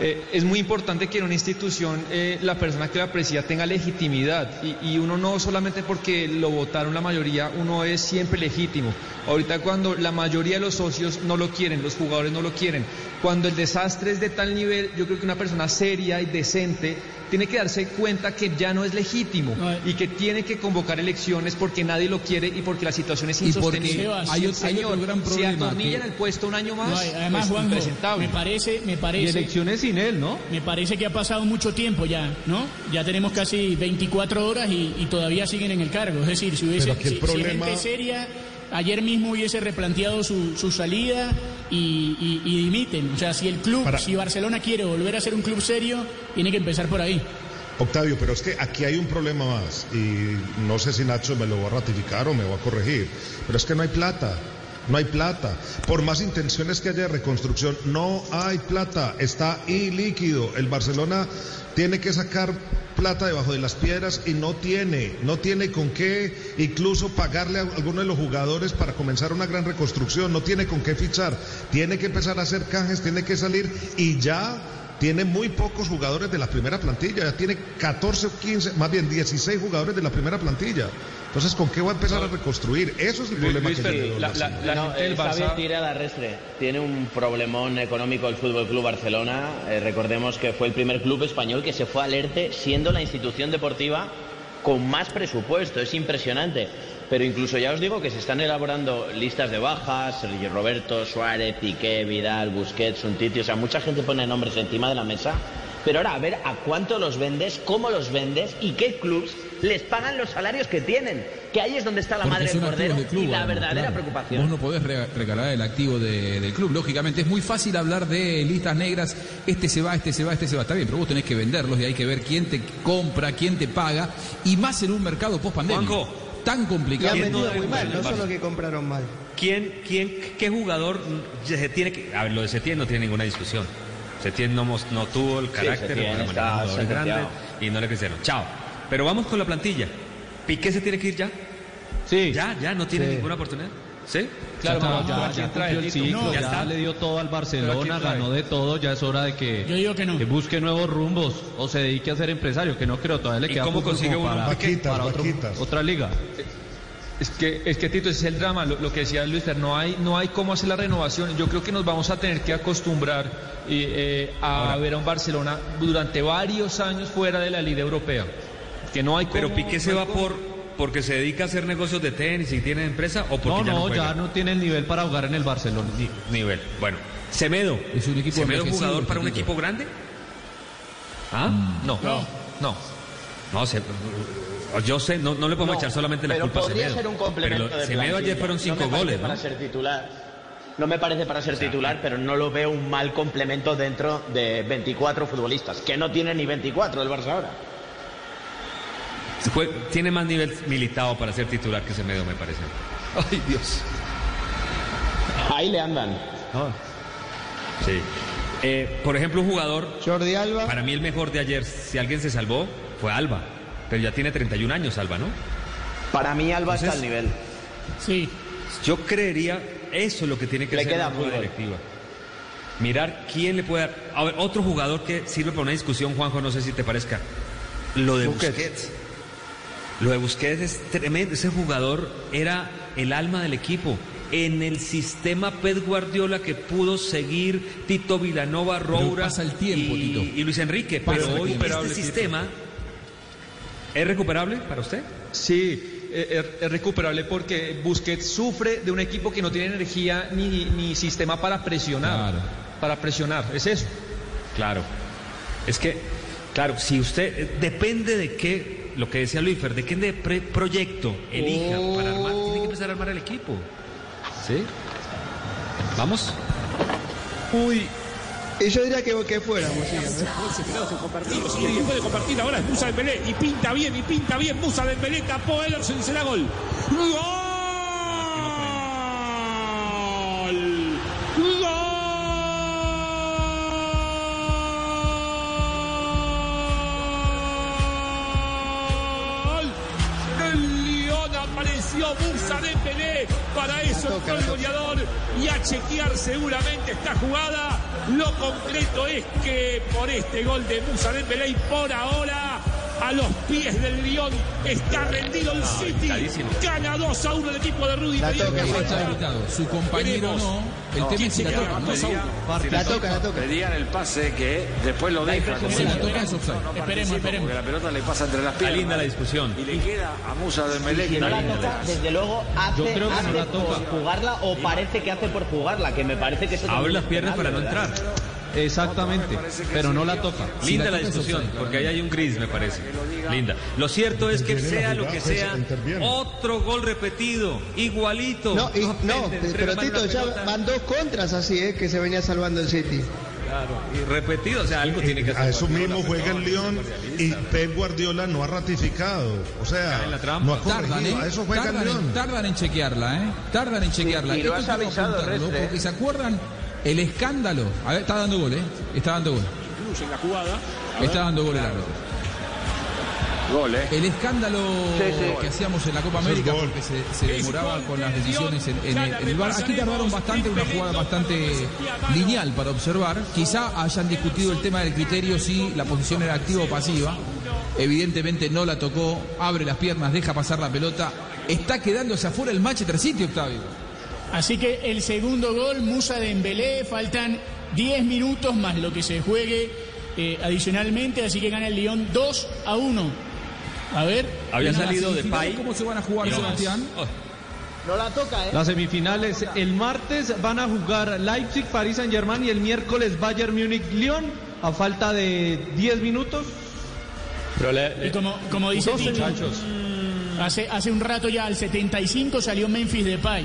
eh, es muy importante que en una institución eh, la persona que la presida tenga legitimidad y, y uno no solamente porque lo votaron la mayoría, uno es siempre legítimo. Ahorita cuando la mayoría de los socios no lo quieren, los jugadores no lo quieren, cuando el desastre es de tal nivel, yo creo que una persona seria y decente tiene que darse cuenta que ya no es legítimo y que tiene que convocar elecciones porque nadie lo quiere y porque la situación es Y porque insostenible. hay otro- gran problema atornilla que- en el puesto un año más, No, además, pues, Juanjo, impresentable. me parece, me Y parece. elecciones sin él, ¿no? Me parece que ha pasado mucho tiempo ya, ¿no? Ya tenemos casi 24 horas y, y todavía siguen en el cargo. Es decir, si hubiese si- si problema- gente seria, ayer mismo hubiese replanteado su, su salida y, y- y dimiten. O sea, si el club, Para- si Barcelona quiere volver a ser un club serio, tiene que empezar por ahí. Octavio, pero es que aquí hay un problema más y no sé si Nacho me lo va a ratificar o me va a corregir, pero es que no hay plata. No hay plata. Por más intenciones que haya de reconstrucción, no hay plata. Está ilíquido. El Barcelona tiene que sacar plata debajo de las piedras y no tiene. No tiene con qué incluso pagarle a alguno de los jugadores para comenzar una gran reconstrucción. No tiene con qué fichar. Tiene que empezar a hacer canjes, tiene que salir y ya tiene muy pocos jugadores de la primera plantilla, ya tiene 14 o 15, más bien 16 jugadores de la primera plantilla. Entonces, ¿con qué va a empezar a reconstruir? Eso es el problema Luis que Fer, tiene el la- Barcelona. la- no, gente del eh, Barça- Xavi tira la restre. Tiene un problemón económico el Fútbol Club Barcelona. Eh, recordemos que fue el primer club español que se fue al ERTE siendo la institución deportiva con más presupuesto. Es impresionante. Pero incluso ya os digo que se están elaborando listas de bajas, Sergio Roberto, Suárez, Piqué, Vidal, Busquets, Untiti, o sea, mucha gente pone nombres encima de la mesa. Pero ahora a ver a cuánto los vendes, cómo los vendes y qué clubs les pagan los salarios que tienen. Que ahí es donde está la Porque madre del cordero de club, y la además, verdadera claro. preocupación. Vos no podés re- regalar el activo de- del club. Lógicamente es muy fácil hablar de listas negras. Este se va, este se va, este se va. Está bien, pero vos tenés que venderlos y hay que ver quién te compra, quién te paga. Y más en un mercado post pandemia. Juanjo, Tan complicado. han ¿Quién no vendido debe muy mal, no solo que compraron mal. ¿Quién, quién, qué jugador se tiene que.? A ver, lo de Setién no tiene ninguna discusión. Setién no, no tuvo el carácter Setién para manejar jugadores sentenciado. grandes y no le crecieron. Chao. Pero vamos con la plantilla. ¿Piqué se tiene que ir ya? Sí. ¿Ya? ¿Ya? ¿No tiene Sí. ninguna oportunidad? ¿Sí? Claro, Ya ya, ya cumplió el ciclo, No, ya, ya está. le dio todo al Barcelona, ganó de todo, ya es hora de que, Yo digo que no. que busque nuevos rumbos o se dedique a ser empresario, que no creo, todavía le ¿Y queda cómo consigue como uno para, Vaquitas, para otro- otra liga. Es que, es que Tito, ese es el drama, lo, lo que decía Luis Fer, no hay, no hay cómo hacer la renovación. Yo creo que nos vamos a tener que acostumbrar y, eh, a ver a un Barcelona durante varios años fuera de la Liga Europea. Que no hay Pero cómo- Piqué se va por porque se dedica a hacer negocios de tenis y tiene empresa o porque No, ya no, no, juega? ya no tiene el nivel para jugar en el Barcelona. nivel. Bueno, Semedo. Es un equipo ¿Semedo jugador para un equipo grande? ¿Ah? Mm. No. No. No. No sé. Yo sé, no, no le podemos No, echar solamente la pero culpa a podría Semedo. ser un complemento Pero lo- de Semedo ayer fueron No cinco me parece goles, para ¿no? ser titular. No me parece para ser titular, pero no lo veo un mal complemento dentro de 24 futbolistas, que no tiene ni 24 el Barça ahora. Tiene más nivel militado para ser titular que Semedo, me parece. Ay, Dios. Ahí le andan. Sí. Eh, por ejemplo, un jugador. Jordi Alba. Para mí, el mejor de ayer, si alguien se salvó, fue Alba. Pero ya tiene 31 años, Alba, ¿no? Para mí Alba está al nivel. Sí. Yo creería, eso es lo que tiene que Le hacer queda la directiva. Mirar quién le puede dar. A ver, otro jugador que sirve para una discusión, Juanjo, no sé si te parezca. Lo de Busquets. Busquets. Lo de Busquets es tremendo. Ese jugador era el alma del equipo. En el sistema Pep Guardiola que pudo seguir Tito Vilanova, Roura pasa el tiempo, y, Tito. y Luis Enrique. Pasa Pero el hoy este sistema es recuperable para usted. Sí, eh, es, es recuperable porque Busquets sufre de un equipo que no tiene energía ni, ni sistema para presionar. Para presionar, es eso. Claro. Es que, claro, si usted eh, depende de qué, lo que decía Luífer, de qué de pre- proyecto elija para armar, tiene que empezar a armar el equipo. ¿Sí? Vamos. Uy. Y yo diría que, que fuéramos. sí. Y después de compartir ahora es Musa Dembélé y pinta bien y pinta bien Musa Dembélé tapó Ederson será gol. ¡Gol! Para eso entró el goleador y a chequear seguramente esta jugada. Lo concreto es que por este gol de Musa Dembélé y por ahora a los pies del Lyon está rendido el City. Gana 2 a 1 el equipo de Rudy. Su compañero Veremos. no. El No. tema es si la ¿Quién toca. ¿no? Pedían- si La toca, la toca. Pedían el pase que después lo deja. como Si la no toca es offside. Esperemos, esperemos. Porque la pelota le pasa entre las Está piernas. linda la discusión. Y le queda a Musa Dembélé Si que no la linda toca, desde luego hace, Yo creo que no hace la toca. por jugarla o parece que hace por jugarla, que me parece que eso Abre las piernas para no entrar. Exactamente, pero no la toca. Linda la discusión, porque ahí hay un gris, me parece. Linda. Lo cierto es que sea lo que pues, sea, otro gol repetido, igualito. No, y- no, pero Tito, ya van dos contras así, ¿eh? Que se venía salvando el City. Claro, y repetido, o sea, algo tiene que hacer. A eso mismo pero juega no, el León y Pep Guardiola no ha ratificado. O sea, no ha Tardan, corregido. ¿eh? A eso juega el tardan, en, León. tardan en chequearla, ¿eh? Tardan en chequearla. y lo has avisado, Restre. Porque se acuerdan el escándalo. A ver, está dando gol, ¿eh? Está dando gol. Incluye en la jugada. Está dando gol el árbitro. Gol, ¿eh? El escándalo que hacíamos en la Copa América porque se, demoraba con las decisiones en, en el, la en el VAR. Aquí tardaron bastante, una jugada bastante lineal para observar. Quizá hayan discutido el tema del criterio si la posición era activa o pasiva. Evidentemente no la tocó, abre las piernas, deja pasar la pelota. Está quedándose afuera el Manchester City, Octavio. Así que el segundo gol, Musa Dembélé, faltan 10 minutos más lo que se juegue eh, adicionalmente, así que gana el Lyon 2 a 1. A ver. Había salido de Pay. ¿Cómo se van a jugar, No. Sebastián? Oh, No la toca, ¿eh? Las semifinales, el martes van a jugar Leipzig, París Saint Germain y el miércoles Bayern Múnich, Lyon, a falta de 10 minutos. Pero le- Y como, como dice Dos Tito, muchachos. hace, hace un rato ya, al 75 salió Memphis Depay.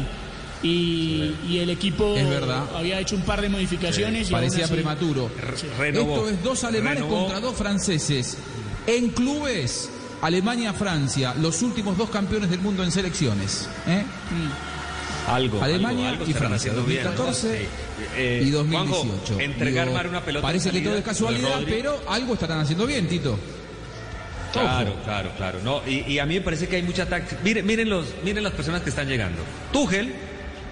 Y, y el equipo Es verdad. había hecho un par de modificaciones. y Parecía así- prematuro. renovó. Esto es dos alemanes Renovó. contra dos franceses. En clubes, Alemania-Francia, los últimos dos campeones del mundo en selecciones. ¿eh? Algo. Alemania algo, algo y Francia, haciendo bien, ¿no? 2014 Sí. Eh, y 2018. Juanjo, entregar Digo, una pelota. Parece que todo es casualidad, pero algo estarán haciendo bien, Tito. Claro, Ojo. claro, claro. No, y, y a mí me parece que hay mucha táctica. Miren, miren, los, miren las personas que están llegando. Tuchel,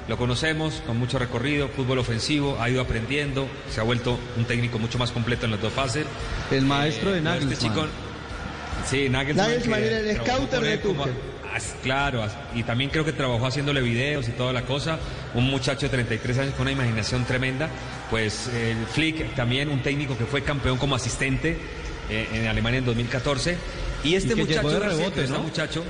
lo conocemos, con mucho recorrido, fútbol ofensivo, ha ido aprendiendo, se ha vuelto un técnico mucho más completo en las dos fases. El maestro de Eh, lo Nagelsmann. Este chico, sí, Nagelsmann. Era el scouter de Tuchel. Claro, y también creo que trabajó haciéndole videos y toda la cosa. Un muchacho de 33 años con una imaginación tremenda. Pues el Flick también, un técnico que fue campeón como asistente eh, en Alemania en 2014. Y este Y muchacho, rebote, este muchacho,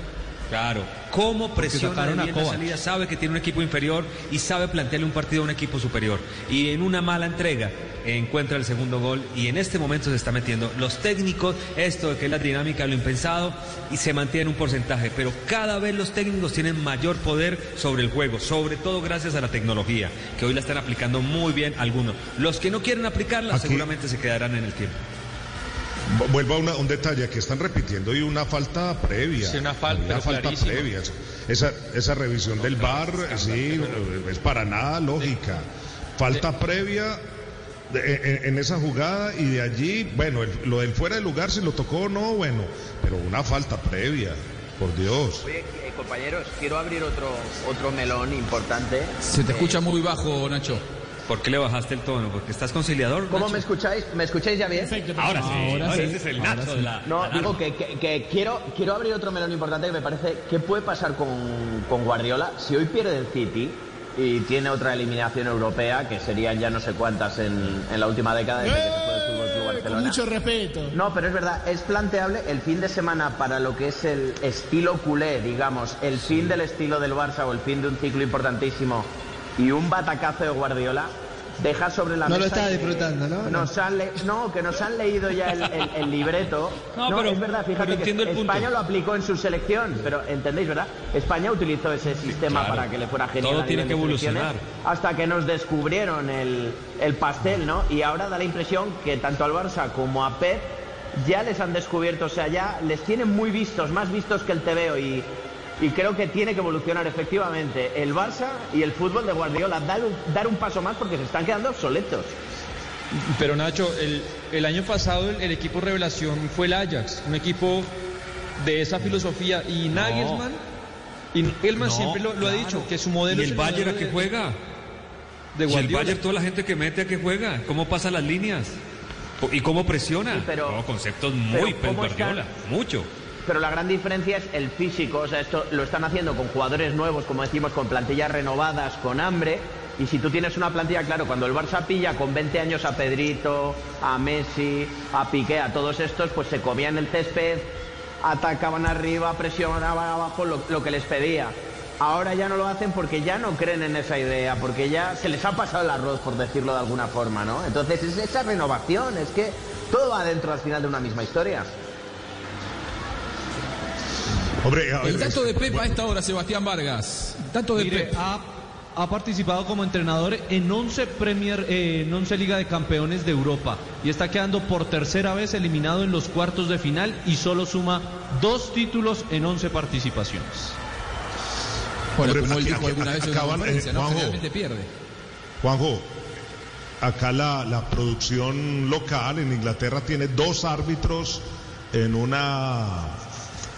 claro, cómo presiona bien la salida, sabe que tiene un equipo inferior y sabe plantearle un partido a un equipo superior. Y en una mala entrega encuentra el segundo gol y en este momento se está metiendo. Los técnicos, esto de que es la dinámica, lo impensado, y se mantiene un porcentaje, pero cada vez los técnicos tienen mayor poder sobre el juego, sobre todo gracias a la tecnología, que hoy la están aplicando muy bien algunos. Los que no quieren aplicarla Aquí- seguramente se quedarán en el tiempo. Vu- vuelvo a una- un detalle que están repitiendo y una falta previa. Sí, una falta, Una falta previa. Esa, esa revisión del VAR, sí, es para nada lógica. Falta previa de- en, en esa jugada y de allí, bueno, el- lo del fuera de lugar, si lo tocó o no, bueno, pero una falta previa, por Dios. Oye, eh, compañeros, quiero abrir otro, otro melón importante. Se te Eh, escucha muy bajo, Nacho. ¿Por qué le bajaste el tono? ¿Porque estás conciliador? ¿Cómo Nacho? me escucháis? ¿Me escucháis ya bien? Ahora sí, Ahora ahora sí, ese es el Nacho sí. de la... No, la digo que, que- que quiero, quiero abrir otro melón importante que me parece que puede pasar con, con Guardiola. Si hoy pierde el City y tiene otra eliminación europea, que serían ya no sé cuántas en, en la última década desde que se fue del Fútbol Club Con Barcelona. mucho respeto. No, pero es verdad, es planteable el fin de semana para lo que es el estilo culé, digamos, el fin del estilo del Barça o el fin de un ciclo importantísimo y un batacazo de Guardiola. Deja sobre la No lo mesa. estás que disfrutando, ¿no? Nos han le- no, que nos han leído ya el, el- el libreto. No, No, pero- es verdad, pero fíjate que punto. España lo aplicó en su selección, pero entendéis, ¿verdad? España utilizó ese sistema claro. para que le fuera genial. Todo a tiene que evolucionar. Hasta que nos descubrieron el, el pastel, ¿no? Y ahora da la impresión que tanto al Barça como a Pep ya les han descubierto, o sea, ya les tienen muy vistos, más vistos que el TVO y, y creo que tiene que evolucionar efectivamente el Barça y el fútbol de Guardiola, dar un, dar un paso más porque se están quedando obsoletos. Pero Nacho, el, el año pasado el, el equipo revelación fue el Ajax, un equipo de esa filosofía y Nagelsmann, y Nagelsmann No, siempre lo, lo ha claro. dicho, que su modelo ¿Y es el modelo Bayern a qué juega? de Y el Guardiola. Bayern, toda la gente que mete a qué juega, cómo pasa las líneas y cómo presiona. Sí, pero- No, conceptos muy pero Pep ¿cómo Guardiola, mucho. Pero la gran diferencia es el físico, o sea, esto lo están haciendo con jugadores nuevos, como decimos, con plantillas renovadas, con hambre. Y si tú tienes una plantilla, claro, cuando el Barça pilla con 20 años a Pedrito, a Messi, a Piqué, a todos estos, pues se comían el césped, atacaban arriba, presionaban abajo lo, lo que les pedía. Ahora ya no lo hacen porque ya no creen en esa idea, porque ya se les ha pasado el arroz, por decirlo de alguna forma, ¿no? Entonces es esa renovación, es que todo va dentro al final de una misma historia. Hombre, a ver, El dato de Pepa a esta hora, Sebastián Vargas. Dato de Mire, Pep. ha, ha participado como entrenador en 11 Premier, eh, en 11 Liga de Campeones de Europa y está quedando por tercera vez eliminado en los cuartos de final y solo suma dos títulos en 11 participaciones. Bueno, Hombre, como él aquí- dijo aquí- alguna vez en una acaban, eh, ¿no? Juanjo. Generalmente pierde. Juanjo, acá la, la producción local en Inglaterra tiene dos árbitros en una,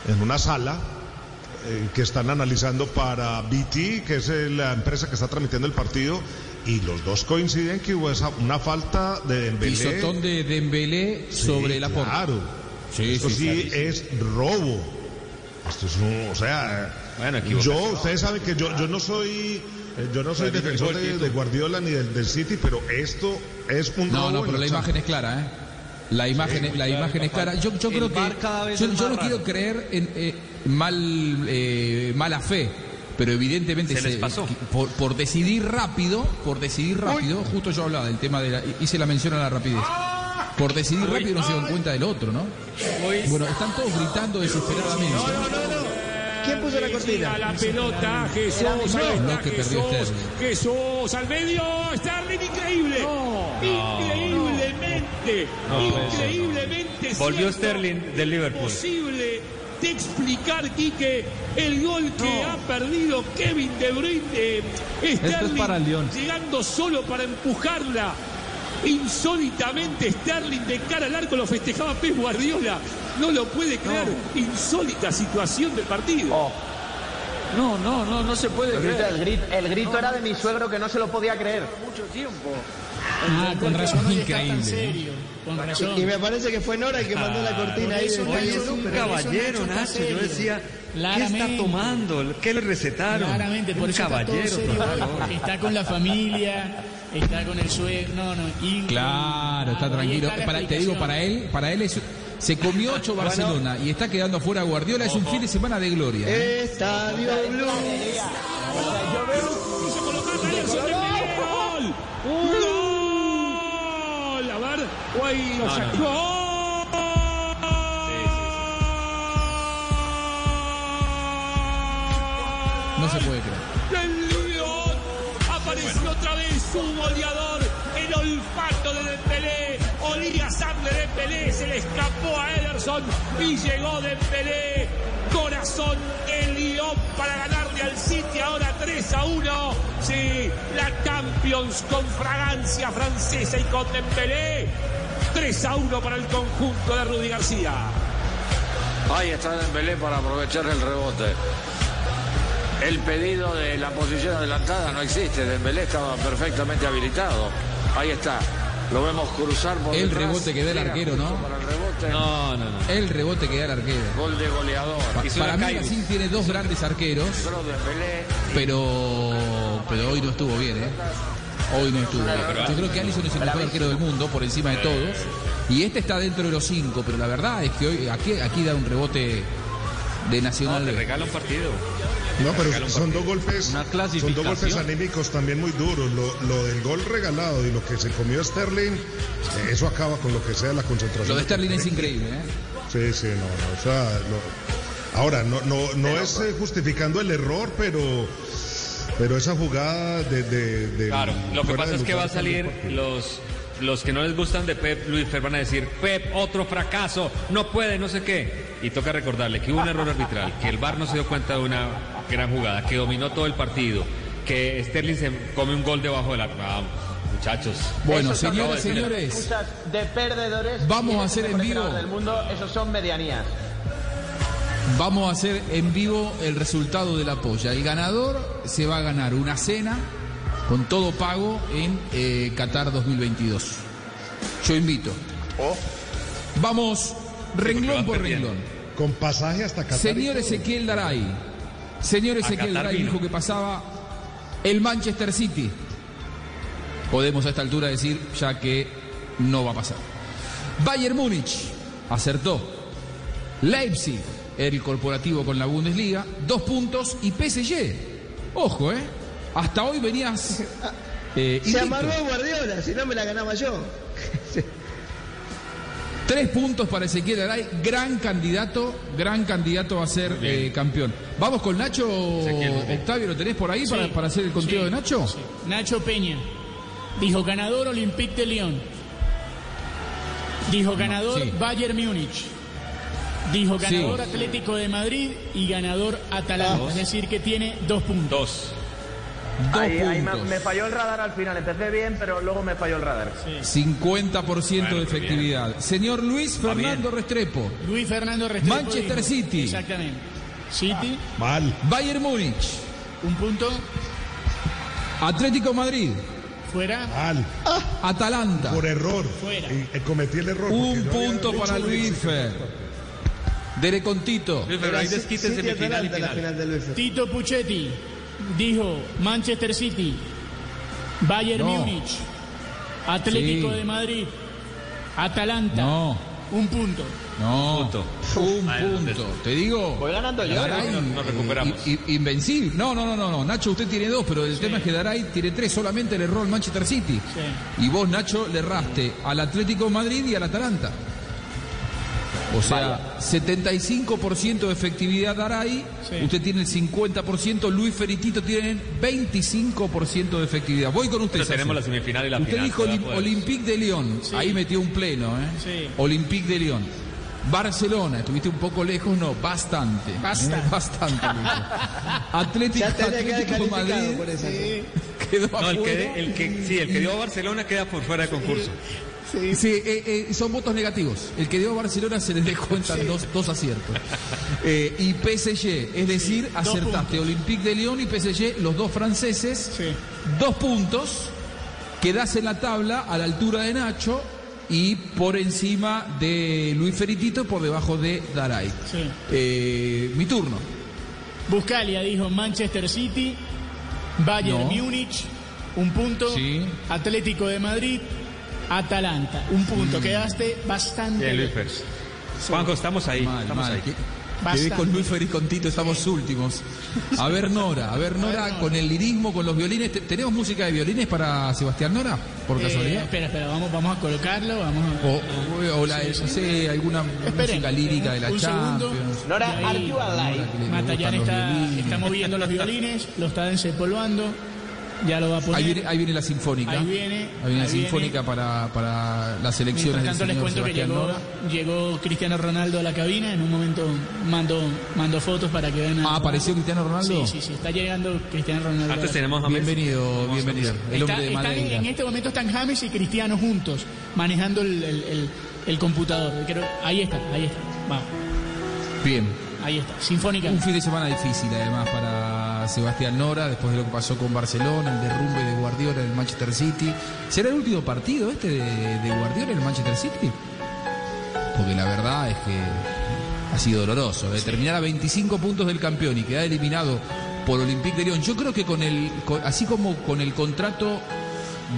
en una sala eh, que están analizando para BT, que es eh, la empresa que está transmitiendo el partido, y los dos coinciden que hubo esa- una falta de Dembélé. Pisotón de Dembélé Sí, sobre la porta. Claro. Sí, Esto sí, es robo. Esto es un, o sea, Bueno, yo, ustedes saben que yo, yo no soy, eh, yo no soy defensor de, Guardiola ni del, del City, pero esto es un No, robo. no, pero la imagen es clara, ¿eh? La imagen, es- la imagen es clara. Yo, yo creo que VAR cada vez yo, no raro. quiero creer en eh, mal eh, mala fe, pero evidentemente Se les pasó. por, por decidir rápido, por decidir rápido, justo yo hablaba del tema de la, hice la mención a la rapidez. Por decidir rápido no se dan cuenta del otro, ¿no? Bueno, están todos gritando desesperadamente. ¿Quién puso la A cortina? la pelota, Jesús, No, ahí está no, Jesús. Jesús, al medio, Sterling, increíble, increíblemente, increíblemente. Volvió Sterling del Liverpool. Imposible de explicar, Quique, el gol que ha perdido Kevin De Bruyne. eh, Sterling para el León. llegando solo para empujarla. Insólitamente Sterling de cara al arco lo festejaba Pep Guardiola. No lo puede creer. Insólita situación del partido. Oh. No, no, no, no se puede El grito, el grito, el grito era de mi suegro que no se lo podía creer. Mucho tiempo. Ah, con razón está Increíble, ¿no? serio. Con razón. Y me parece que fue Nora el que mandó la cortina ahí eso Pero pero eso caballero, Nacho está. Yo decía, ¿Qué está tomando? ¿Qué le recetaron? Claramente, por Un eso está todo caballero. serio, por hoy. favor. Está con la familia, está con el suegro. No, no. y- Claro, está tranquilo. está Para- te digo, para él, para él es, se comió ocho Bueno. Barcelona y está quedando fuera Guardiola. Es un fin de semana de gloria. ¿eh? Estadio Blue. ¡Gol! ¡Gol! A ver, guay, lo No, no. sacó. Ederson y llegó Dembélé. Corazón del León para ganarle al City ahora 3 a 1. Sí, la Champions con fragancia francesa y con Dembélé. 3 a 1 para el conjunto de Rudy García. Ahí está Dembélé para aprovechar el rebote. El pedido de la posición adelantada no existe. Dembélé estaba perfectamente habilitado. Ahí está. Lo vemos cruzar por El detrás. rebote que da el arquero, ¿no? No, no, no. El rebote que da el arquero. Gol de goleador. Pa- para mí Brasil tiene dos grandes arqueros, pero pero hoy no estuvo bien, ¿eh? Hoy no estuvo bien. Yo creo que Alisson es el mejor arquero del mundo por encima de todos. Y este está dentro de los cinco, pero la verdad es que hoy aquí, aquí da un rebote de Nacional. te B. regala un partido. No, pero son dos golpes, Una son dos golpes anímicos también muy duros. Lo, lo del gol regalado y lo que se comió Sterling, eh, eso acaba con lo que sea la concentración. Lo de Sterling es increíble, ¿eh? Sí, sí, no, no, o sea, no- ahora no, no, no es eh, justificando el error, pero, pero esa jugada de, de, de- Claro, lo que pasa es que va a salir los los que no les gustan de Pep, Luis Fer van a decir, Pep, otro fracaso, no puede, no sé qué. Y toca recordarle que hubo un error arbitral, que el VAR no se dio cuenta de una gran jugada, que dominó todo el partido, que Sterling se come un gol debajo de la... Vamos, muchachos. Bueno, Esos señores. excusas de perdedores. Vamos a hacer en vivo. del mundo, esos son medianías. Vamos a hacer en vivo el resultado de la polla. El ganador se va a ganar una cena con todo pago en eh, Qatar 2022. Yo invito. Vamos renglón por renglón. Con pasaje hasta Qatar. Señor. Ezequiel Daray. Señor Ezequiel Daray vino. dijo que pasaba el Manchester City. Podemos a esta altura decir ya que no va a pasar. Bayern Múnich acertó. Leipzig, el corporativo con la Bundesliga, dos puntos y PSG. Ojo, ¿eh? Hasta hoy venías. eh, Se amarró a Guardiola, si no me la ganaba yo. Tres puntos para Ezequiel Aray, gran candidato, gran candidato a ser eh, campeón. Vamos con Nacho Octavio, ¿lo tenés por ahí para, Sí, para hacer el conteo sí, de Nacho? sí. Nacho Peña dijo ganador Olympique de Lyon. Dijo ganador sí. Bayern Múnich. Dijo Sí. ganador Atlético de Madrid y ganador Atalanta. Dos. Es decir, que tiene dos puntos. Dos. Dos Ahí, ahí me, falló el radar al final. Empecé bien, pero luego me falló el radar. 50% de efectividad. Señor Luis Fernando Restrepo. Luis Fernando Restrepo Manchester dijo- City. Exactamente. City, Mal. Bayern Múnich. un punto. Atlético Madrid. Fuera. Mal. Atalanta. Por error. Fuera. Y, cometí el error. Un punto para Luis Fer. Dere Contito. Luis Fer, ahí desquite semifinal y final. Tito Puchetti dijo Manchester City, Bayern No. Múnich, Atlético Sí. de Madrid, Atalanta, No, un punto. no. Punto. Un punto. Te digo. Voy ganando yo. Daray, Nos- nos recuperamos. eh, invencible. No, no, no, no, no. Nacho, usted tiene dos, pero el tema es que Daray tiene tres. Solamente le erró al Manchester City. Sí. Y vos, Nacho, le erraste al Atlético de Madrid y al Atalanta. O sea, 75% de efectividad Daray, Sí. usted tiene el 50%, Luis Feritito tienen 25% de efectividad. Voy con usted. Pero tenemos la semifinal y la Usted final. dijo Olim-. Olympique de Lyon, Sí. ahí metió un pleno, ¿eh? Sí. Olympique de Lyon. Barcelona, estuviste un poco lejos, no, bastante. Bastante. Eh. Atlético, Atlético de Madrid por esa. quedó No, el que, el que, sí, el que dio a Barcelona queda por fuera de concurso. Sí, eh, eh, son votos negativos. El que dio a Barcelona se les descuentan dos, dos aciertos. Eh, y PSG, es decir, dos acertaste Olympique de Lyon y PSG, los dos franceses, Sí. dos puntos, quedás en la tabla a la altura de Nacho y por encima de Luis Feritito y por debajo de Daray. Sí. Mi turno. Buscalia dijo Manchester City, Bayern No. Múnich, un punto, Sí. Atlético de Madrid, Atalanta, un punto. Quedaste bastante Bien, Luis. Fer. Juanjo, estamos ahí. Mal, estamos mal. ahí. Que- Bastante. Quedé con Luis Fer y con Tito, estamos últimos. A ver, Nora, a ver, Nora, con el lirismo, con los violines. ¿Te- ¿Tenemos música de violines para Sebastián Nora? Por Eh, casualidad. espera, espera, vamos, vamos a colocarlo, vamos a... O, o la, no sé, alguna Esperen, música lírica de la un segundo. Champions. Nora, Y ahí- are you alive? Matallán está, violines. está moviendo los violines, lo está desempolvando, ya lo va a poner. Ahí viene, ahí viene la sinfónica. Ahí viene, Ahí viene la sinfónica para, para las elecciones Mientras del tanto les señor cuento que llegó, Nora. llegó Cristiano Ronaldo a la cabina, en un momento mando, mando fotos para que vean. a- Ah, ¿apareció Cristiano Ronaldo? Sí, sí, sí, está llegando Cristiano Ronaldo. Antes tenemos a Messi. Bienvenido, bienvenido. El Está- hombre de están en, este momento están James y Cristiano juntos, manejando el, el- el- el computador. Creo- ahí está, ahí está. Vamos, Bien. ahí está. Sinfónica. Un fin de semana difícil además para Sebastián Nora, después de lo que pasó con Barcelona, el derrumbe de Guardiola en el Manchester City. ¿Será el último partido este de, de Guardiola en el Manchester City? Porque la verdad es que ha sido doloroso. De terminar a 25 puntos del campeón y quedar eliminado por Olympique de Lyon. Yo creo que con el, con- así como con el contrato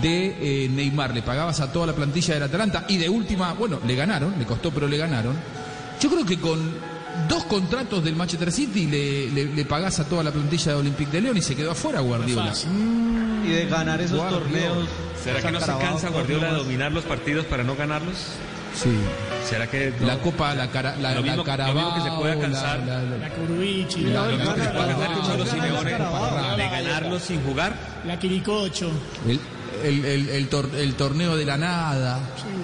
de eh, Neymar le pagabas a toda la plantilla del Atalanta y de última, bueno, le ganaron, le costó pero le ganaron. Yo creo que con dos contratos del Manchester City le, le, le pagás a toda la plantilla de Olympique de Lyon y se quedó afuera Guardiola. Y de ganar esos Guardiola. torneos. ¿Será que no se Carabao, cansa Guardiola de dominar los partidos para no ganarlos? Sí. ¿Será que no? La Copa, la, cara, la, Lo la mismo- lo Carabao, mismo que se pueda la- cansar. la- la- La Kurubici, La- la, Lo mismo que se puede ganar el Cholo Gana Simeone Carabao. de ganarlos sin jugar? la Quiricocho. el, el, el, el tor- el torneo de la nada.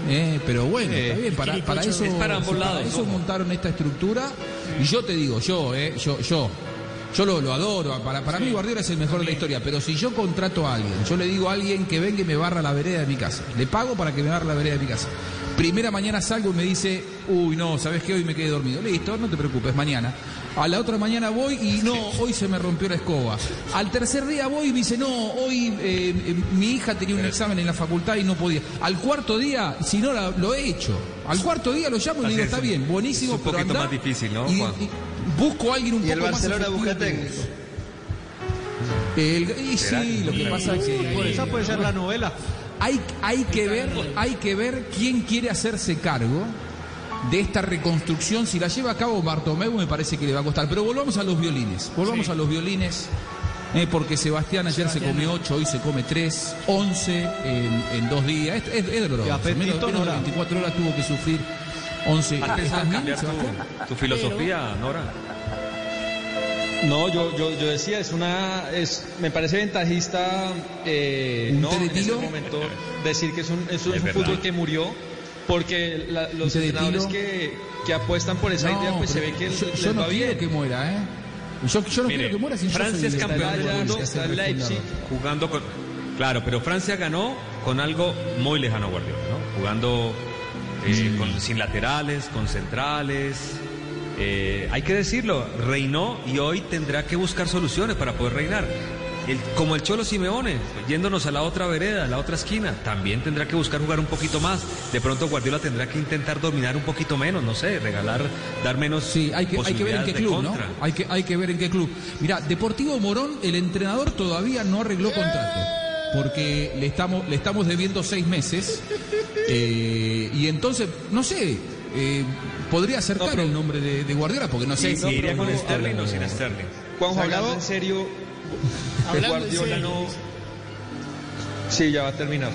Eh, pero bueno, está bien, para, para eso, Es para ambos lados, eso montaron esta estructura. Y yo te digo, yo, eh, yo, yo, yo lo, lo adoro. Para, para mí Guardiola es el mejor de la historia. Pero si yo contrato a alguien, yo le digo a alguien que venga y me barra la vereda de mi casa. Le pago para que me barra la vereda de mi casa. Primera mañana salgo y me dice, uy, no, ¿sabes qué? Hoy me quedé dormido. Listo, no te preocupes, mañana. A la otra mañana voy y no, hoy se me rompió la escoba. Al tercer día voy y me dice, no, hoy eh, eh, mi hija tenía un examen en la facultad y no podía. Al cuarto día, si no la- lo he hecho. Al cuarto día lo llamo y digo, es, está bien, buenísimo, es un pero poquito más difícil, ¿no, y- Juan? y busco a alguien un Y el poco más Barcelona efectivo busca que técnico. eso. El- y sí, lo que pasa es que Por esa puede ser la novela. hay, hay que ver, hay que ver quién quiere hacerse cargo de esta reconstrucción. Si la lleva a cabo Bartomeu, me parece que le va a costar. Pero volvamos a los violines. Volvamos a los violines. eh, porque Sebastián ayer se comió 8, hoy se come 3, 11 en, en dos días. Es, es, es doloroso. Y apetito, Menos, menos de Nora. 24 horas tuvo que sufrir 11. ¿Has pensado ¿Estás en bien, Sebastián? tu, tu filosofía, Nora? No, yo, yo, yo decía, es una, es, me parece ventajista, eh, ¿Un no, en este momento decir que es un, es un Es fútbol que murió, porque la- los entrenadores que, que apuestan por esa No, idea, pues se ve que yo, les yo no va quiero bien. que muera, ¿eh? Yo, yo no Mire, quiero que muera sin Francia es campeón del mundo, está Leipzig. jugando con... Claro, pero Francia ganó con algo muy lejano a Guardiola, ¿no? Jugando eh, con- sin laterales, con centrales. Eh, hay que decirlo, reinó y hoy tendrá que buscar soluciones para poder reinar. El- como el Cholo Simeone, yéndonos a la otra vereda, a la otra esquina, también tendrá que buscar jugar un poquito más. De pronto Guardiola tendrá que intentar dominar un poquito menos, no sé, regalar, dar menos Sí, hay que, hay que ver en qué club, ¿no? Hay que, hay que ver en qué club. Mira, Deportivo Morón, el entrenador todavía no arregló contrato. Porque le estamos, le estamos debiendo seis meses. eh, y entonces, no sé, eh, podría acercar No, pero- el nombre de, de Guardiola, porque no sé ¿Y si. iría con Sterling o sin Sterling? Acabó. hablando en serio, en Guardiola no... Sí, ya va a terminar.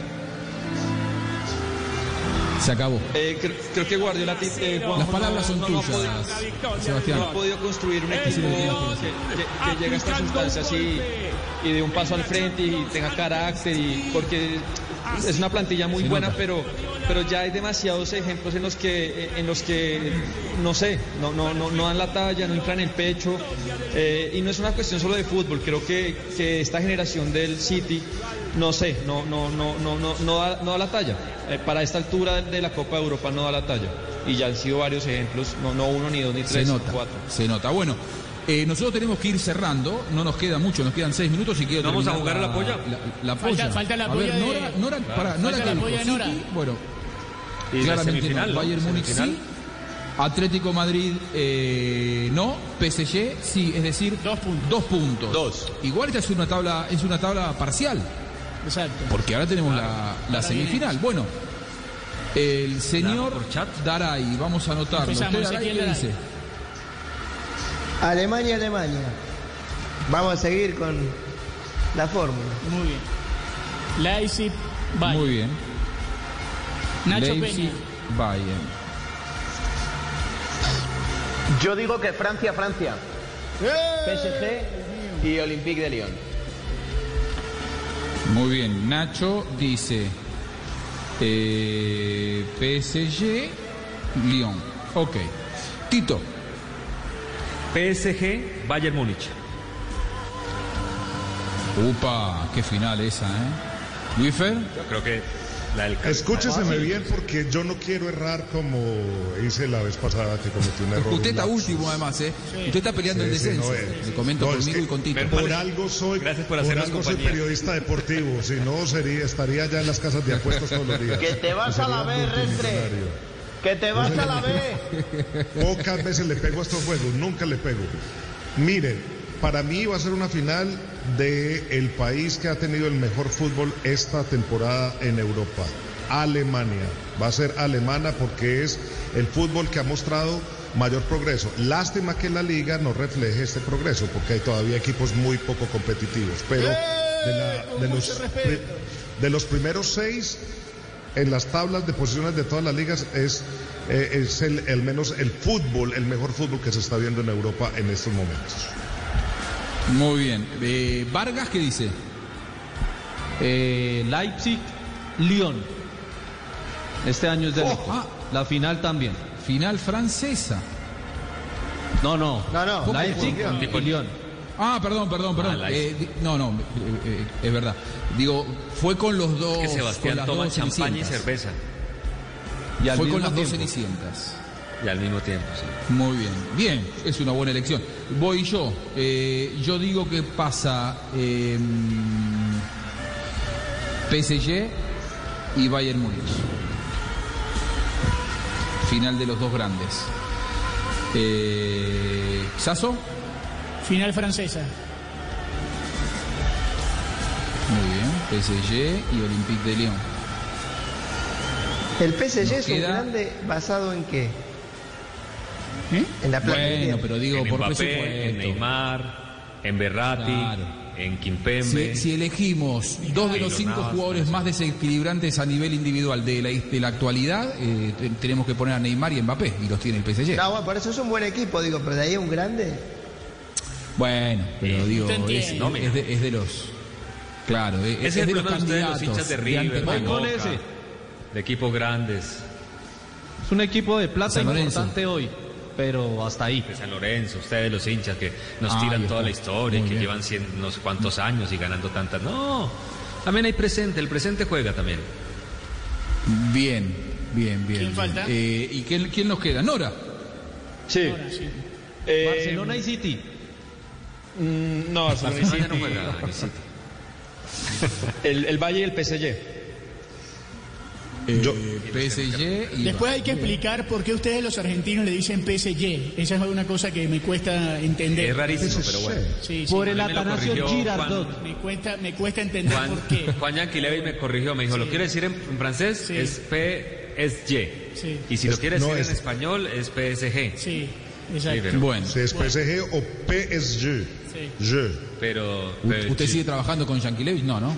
Se acabó. Eh, cre- creo que Guardiola... eh, Las palabras son no- no ha tuyas, podido- Sebastián. no ha podido construir un equipo que, que- que llegue a estas instancias y, y de un paso al frente y tenga carácter y porque es una plantilla muy Se buena pero pero ya hay demasiados ejemplos en los que en los que no sé no no no, no dan la talla no inflan el pecho eh, y no es una cuestión solo de fútbol creo que, que esta generación del City no sé no no no no no no da, no da la talla Eh, para esta altura de la Copa de Europa no da la talla y ya han sido varios ejemplos no no uno ni dos ni Se tres ni nota. cuatro Se nota. Bueno. Eh, nosotros tenemos que ir cerrando, no nos queda mucho, nos quedan seis minutos y quiero ¿Vamos a jugar a la polla? La, la polla. falta la a polla ver, de- Nora, Nora, Claro. para, Nora la dijo polla de City, Nora. bueno, Y la claramente no. ¿no? Bayern Múnich sí. Atlético Madrid eh, no, PSG sí, es decir, dos puntos. Dos puntos. Dos. Igual esta es una tabla, es una tabla parcial, Exacto. porque ahora tenemos la, la semifinal. Bueno, el señor. Daray, vamos a anotarlo. Empezamos, ¿Usted, Daray, qué Daray. dice? Alemania, Alemania. Vamos a seguir con la fórmula. Muy bien. Leipzig, Bayern. Muy bien. Nacho Leipzig, Peña. Bayern. Yo digo que Francia, Francia. PSG y Olympique de Lyon. Muy bien. Nacho dice eh, PSG, Lyon. Ok. Tito. PSG, Bayern Múnich. Upa, qué final esa, ¿eh? Luifer. Yo creo que la del Escúcheseme bien porque yo no quiero errar como hice la vez pasada que cometí un error. Usted está lapsus. último además, ¿eh? Usted está peleando el Sí, sí, descenso. no, eh. Le comento No, es conmigo que y con Tito. Por algo soy, Gracias por por algo soy periodista deportivo, si no sería, estaría ya en las casas de apuestas todos los días. Que te vas a la Restre. multimillonario. Que te vas a la B. Pocas veces le pego a estos juegos, nunca le pego. Miren, para mí va a ser una final de el país que ha tenido el mejor fútbol esta temporada en Europa, Alemania. Va a ser alemana porque es el fútbol que ha mostrado mayor progreso. Lástima que la liga no refleje este progreso porque hay todavía equipos muy poco competitivos, pero de, la- de los, pri- de los primeros seis en las tablas de posiciones de todas las ligas es, eh, es el, el menos el fútbol, el mejor fútbol que se está viendo en Europa en estos momentos. Muy bien. Eh, Vargas, ¿qué dice? Eh, Leipzig, Lyon. Este año es de Oh, ah. La final también. Final francesa. No, no. No, no. Leipzig y Lyon. Ah, perdón, perdón, perdón. Ah. Eh, no, no, eh, eh, es verdad. Digo, fue con los dos. que con Sebastián toma champaña y cerveza. Y al Fue con las dos cenicientas. Y al mismo tiempo, sí. Muy bien, bien, es una buena elección. Voy yo. Eh, yo digo que pasa eh, PSG y Bayern Múnich. Final de los dos grandes. Eh, ¿Sasso? Final francesa. Muy bien. PSG y Olympique de Lyon. El PSG Nos es un grande basado en qué? ¿Eh? En la. Bueno, pero digo, en por Mbappé, presupuesto. en Neymar, en Berratti, Claro. en Kimpembe. Si, si elegimos dos de los cinco Navas, jugadores más desequilibrantes a nivel individual de la, de la actualidad, eh, te- tenemos que poner a Neymar y Mbappé, y los tiene el PSG. No, bueno, por eso es un buen equipo, digo, pero de ahí a un grande. Bueno, pero digo, es. No, es de, es de los. Claro, es, Ese es es el de los problema de los candidatos. hinchas de River, de, Boca, de equipos grandes, Es un equipo de plata importante hoy, pero hasta ahí. de San Lorenzo, ustedes los hinchas que nos Ahí tiran toda la historia, que bien. llevan cien, no sé cuántos años y ganando tantas. No, también hay presente, el presente juega también. Bien, bien, bien. ¿Quién bien. falta? Eh, ¿Y quién, quién nos queda? Nora. Sí. Ahora sí. Eh, Barcelona y City. Mm, no, Barcelona y Barcelona ya no City. juega el City. El, Valle y el PSG. Eh, Yo- PSG y. Después hay que explicar por qué ustedes los argentinos le dicen PSG. Esa es una cosa que me cuesta entender. Es rarísimo, pero bueno. Sí, sí. Por el Atanasio Girardot. Me cuesta, me cuesta entender Juan, por qué. Juan Yanquilevi me corrigió, me dijo, ¿lo quiere decir en, en francés? Sí. Es PSG. Sí. Y si lo quiere no, decir es- en español, es PSG. Sí, Sí, exacto. pero, Bueno, es PSG o PSG. Sí. Je. pero, ¿usted sigue trabajando con Yankelevich? No, ¿no?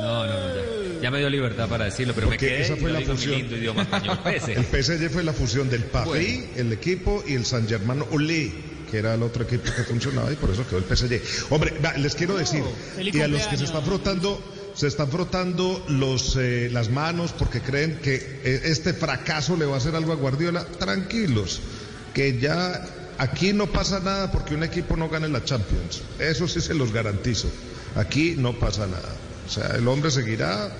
No, no, no, ya, ya me dio libertad para decirlo, pero Porque me quedé esa y fue lo la digo en mi función. lindo idioma español. El PSG. Fue la fusión del Paris, el equipo, y el San Germano Olé, que era el otro equipo que funcionaba y por eso quedó el PSG. Hombre, va, les quiero decir, y a los que se están frotando, se están frotando los, eh, las manos porque creen que eh, este fracaso le va a hacer algo a Guardiola, tranquilos, que ya aquí no pasa nada porque un equipo no gane la Champions. Eso sí se los garantizo. Aquí no pasa nada. O sea, el hombre seguirá.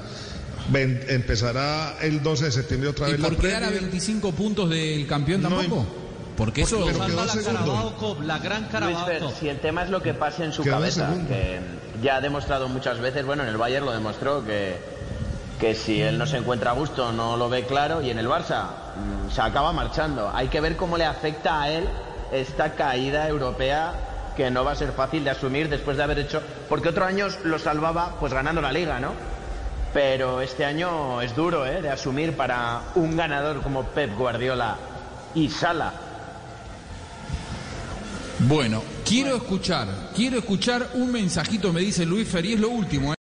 ven- empezará el 12 de septiembre otra ¿Y vez la por quedar a Premier. 25 puntos del campeón No tampoco? Porque eso. pero Salva quedó la segundo. Carabao Cup, la gran Luis Fer, Cup. si el tema es lo que pase en su Quedó cabeza, segundo. que ya ha demostrado muchas veces, bueno, en el Bayern lo demostró que, que si él no se encuentra a gusto no lo ve claro y en el Barça mm, se acaba marchando. Hay que ver cómo le afecta a él esta caída europea que no va a ser fácil de asumir después de haber hecho, porque otros años lo salvaba pues ganando la liga, ¿no? Pero este año es duro, ¿eh? De asumir para un ganador como Pep Guardiola y Sala. Bueno, quiero escuchar, quiero escuchar un mensajito, me dice Luis Ferri, es lo último. ¿eh?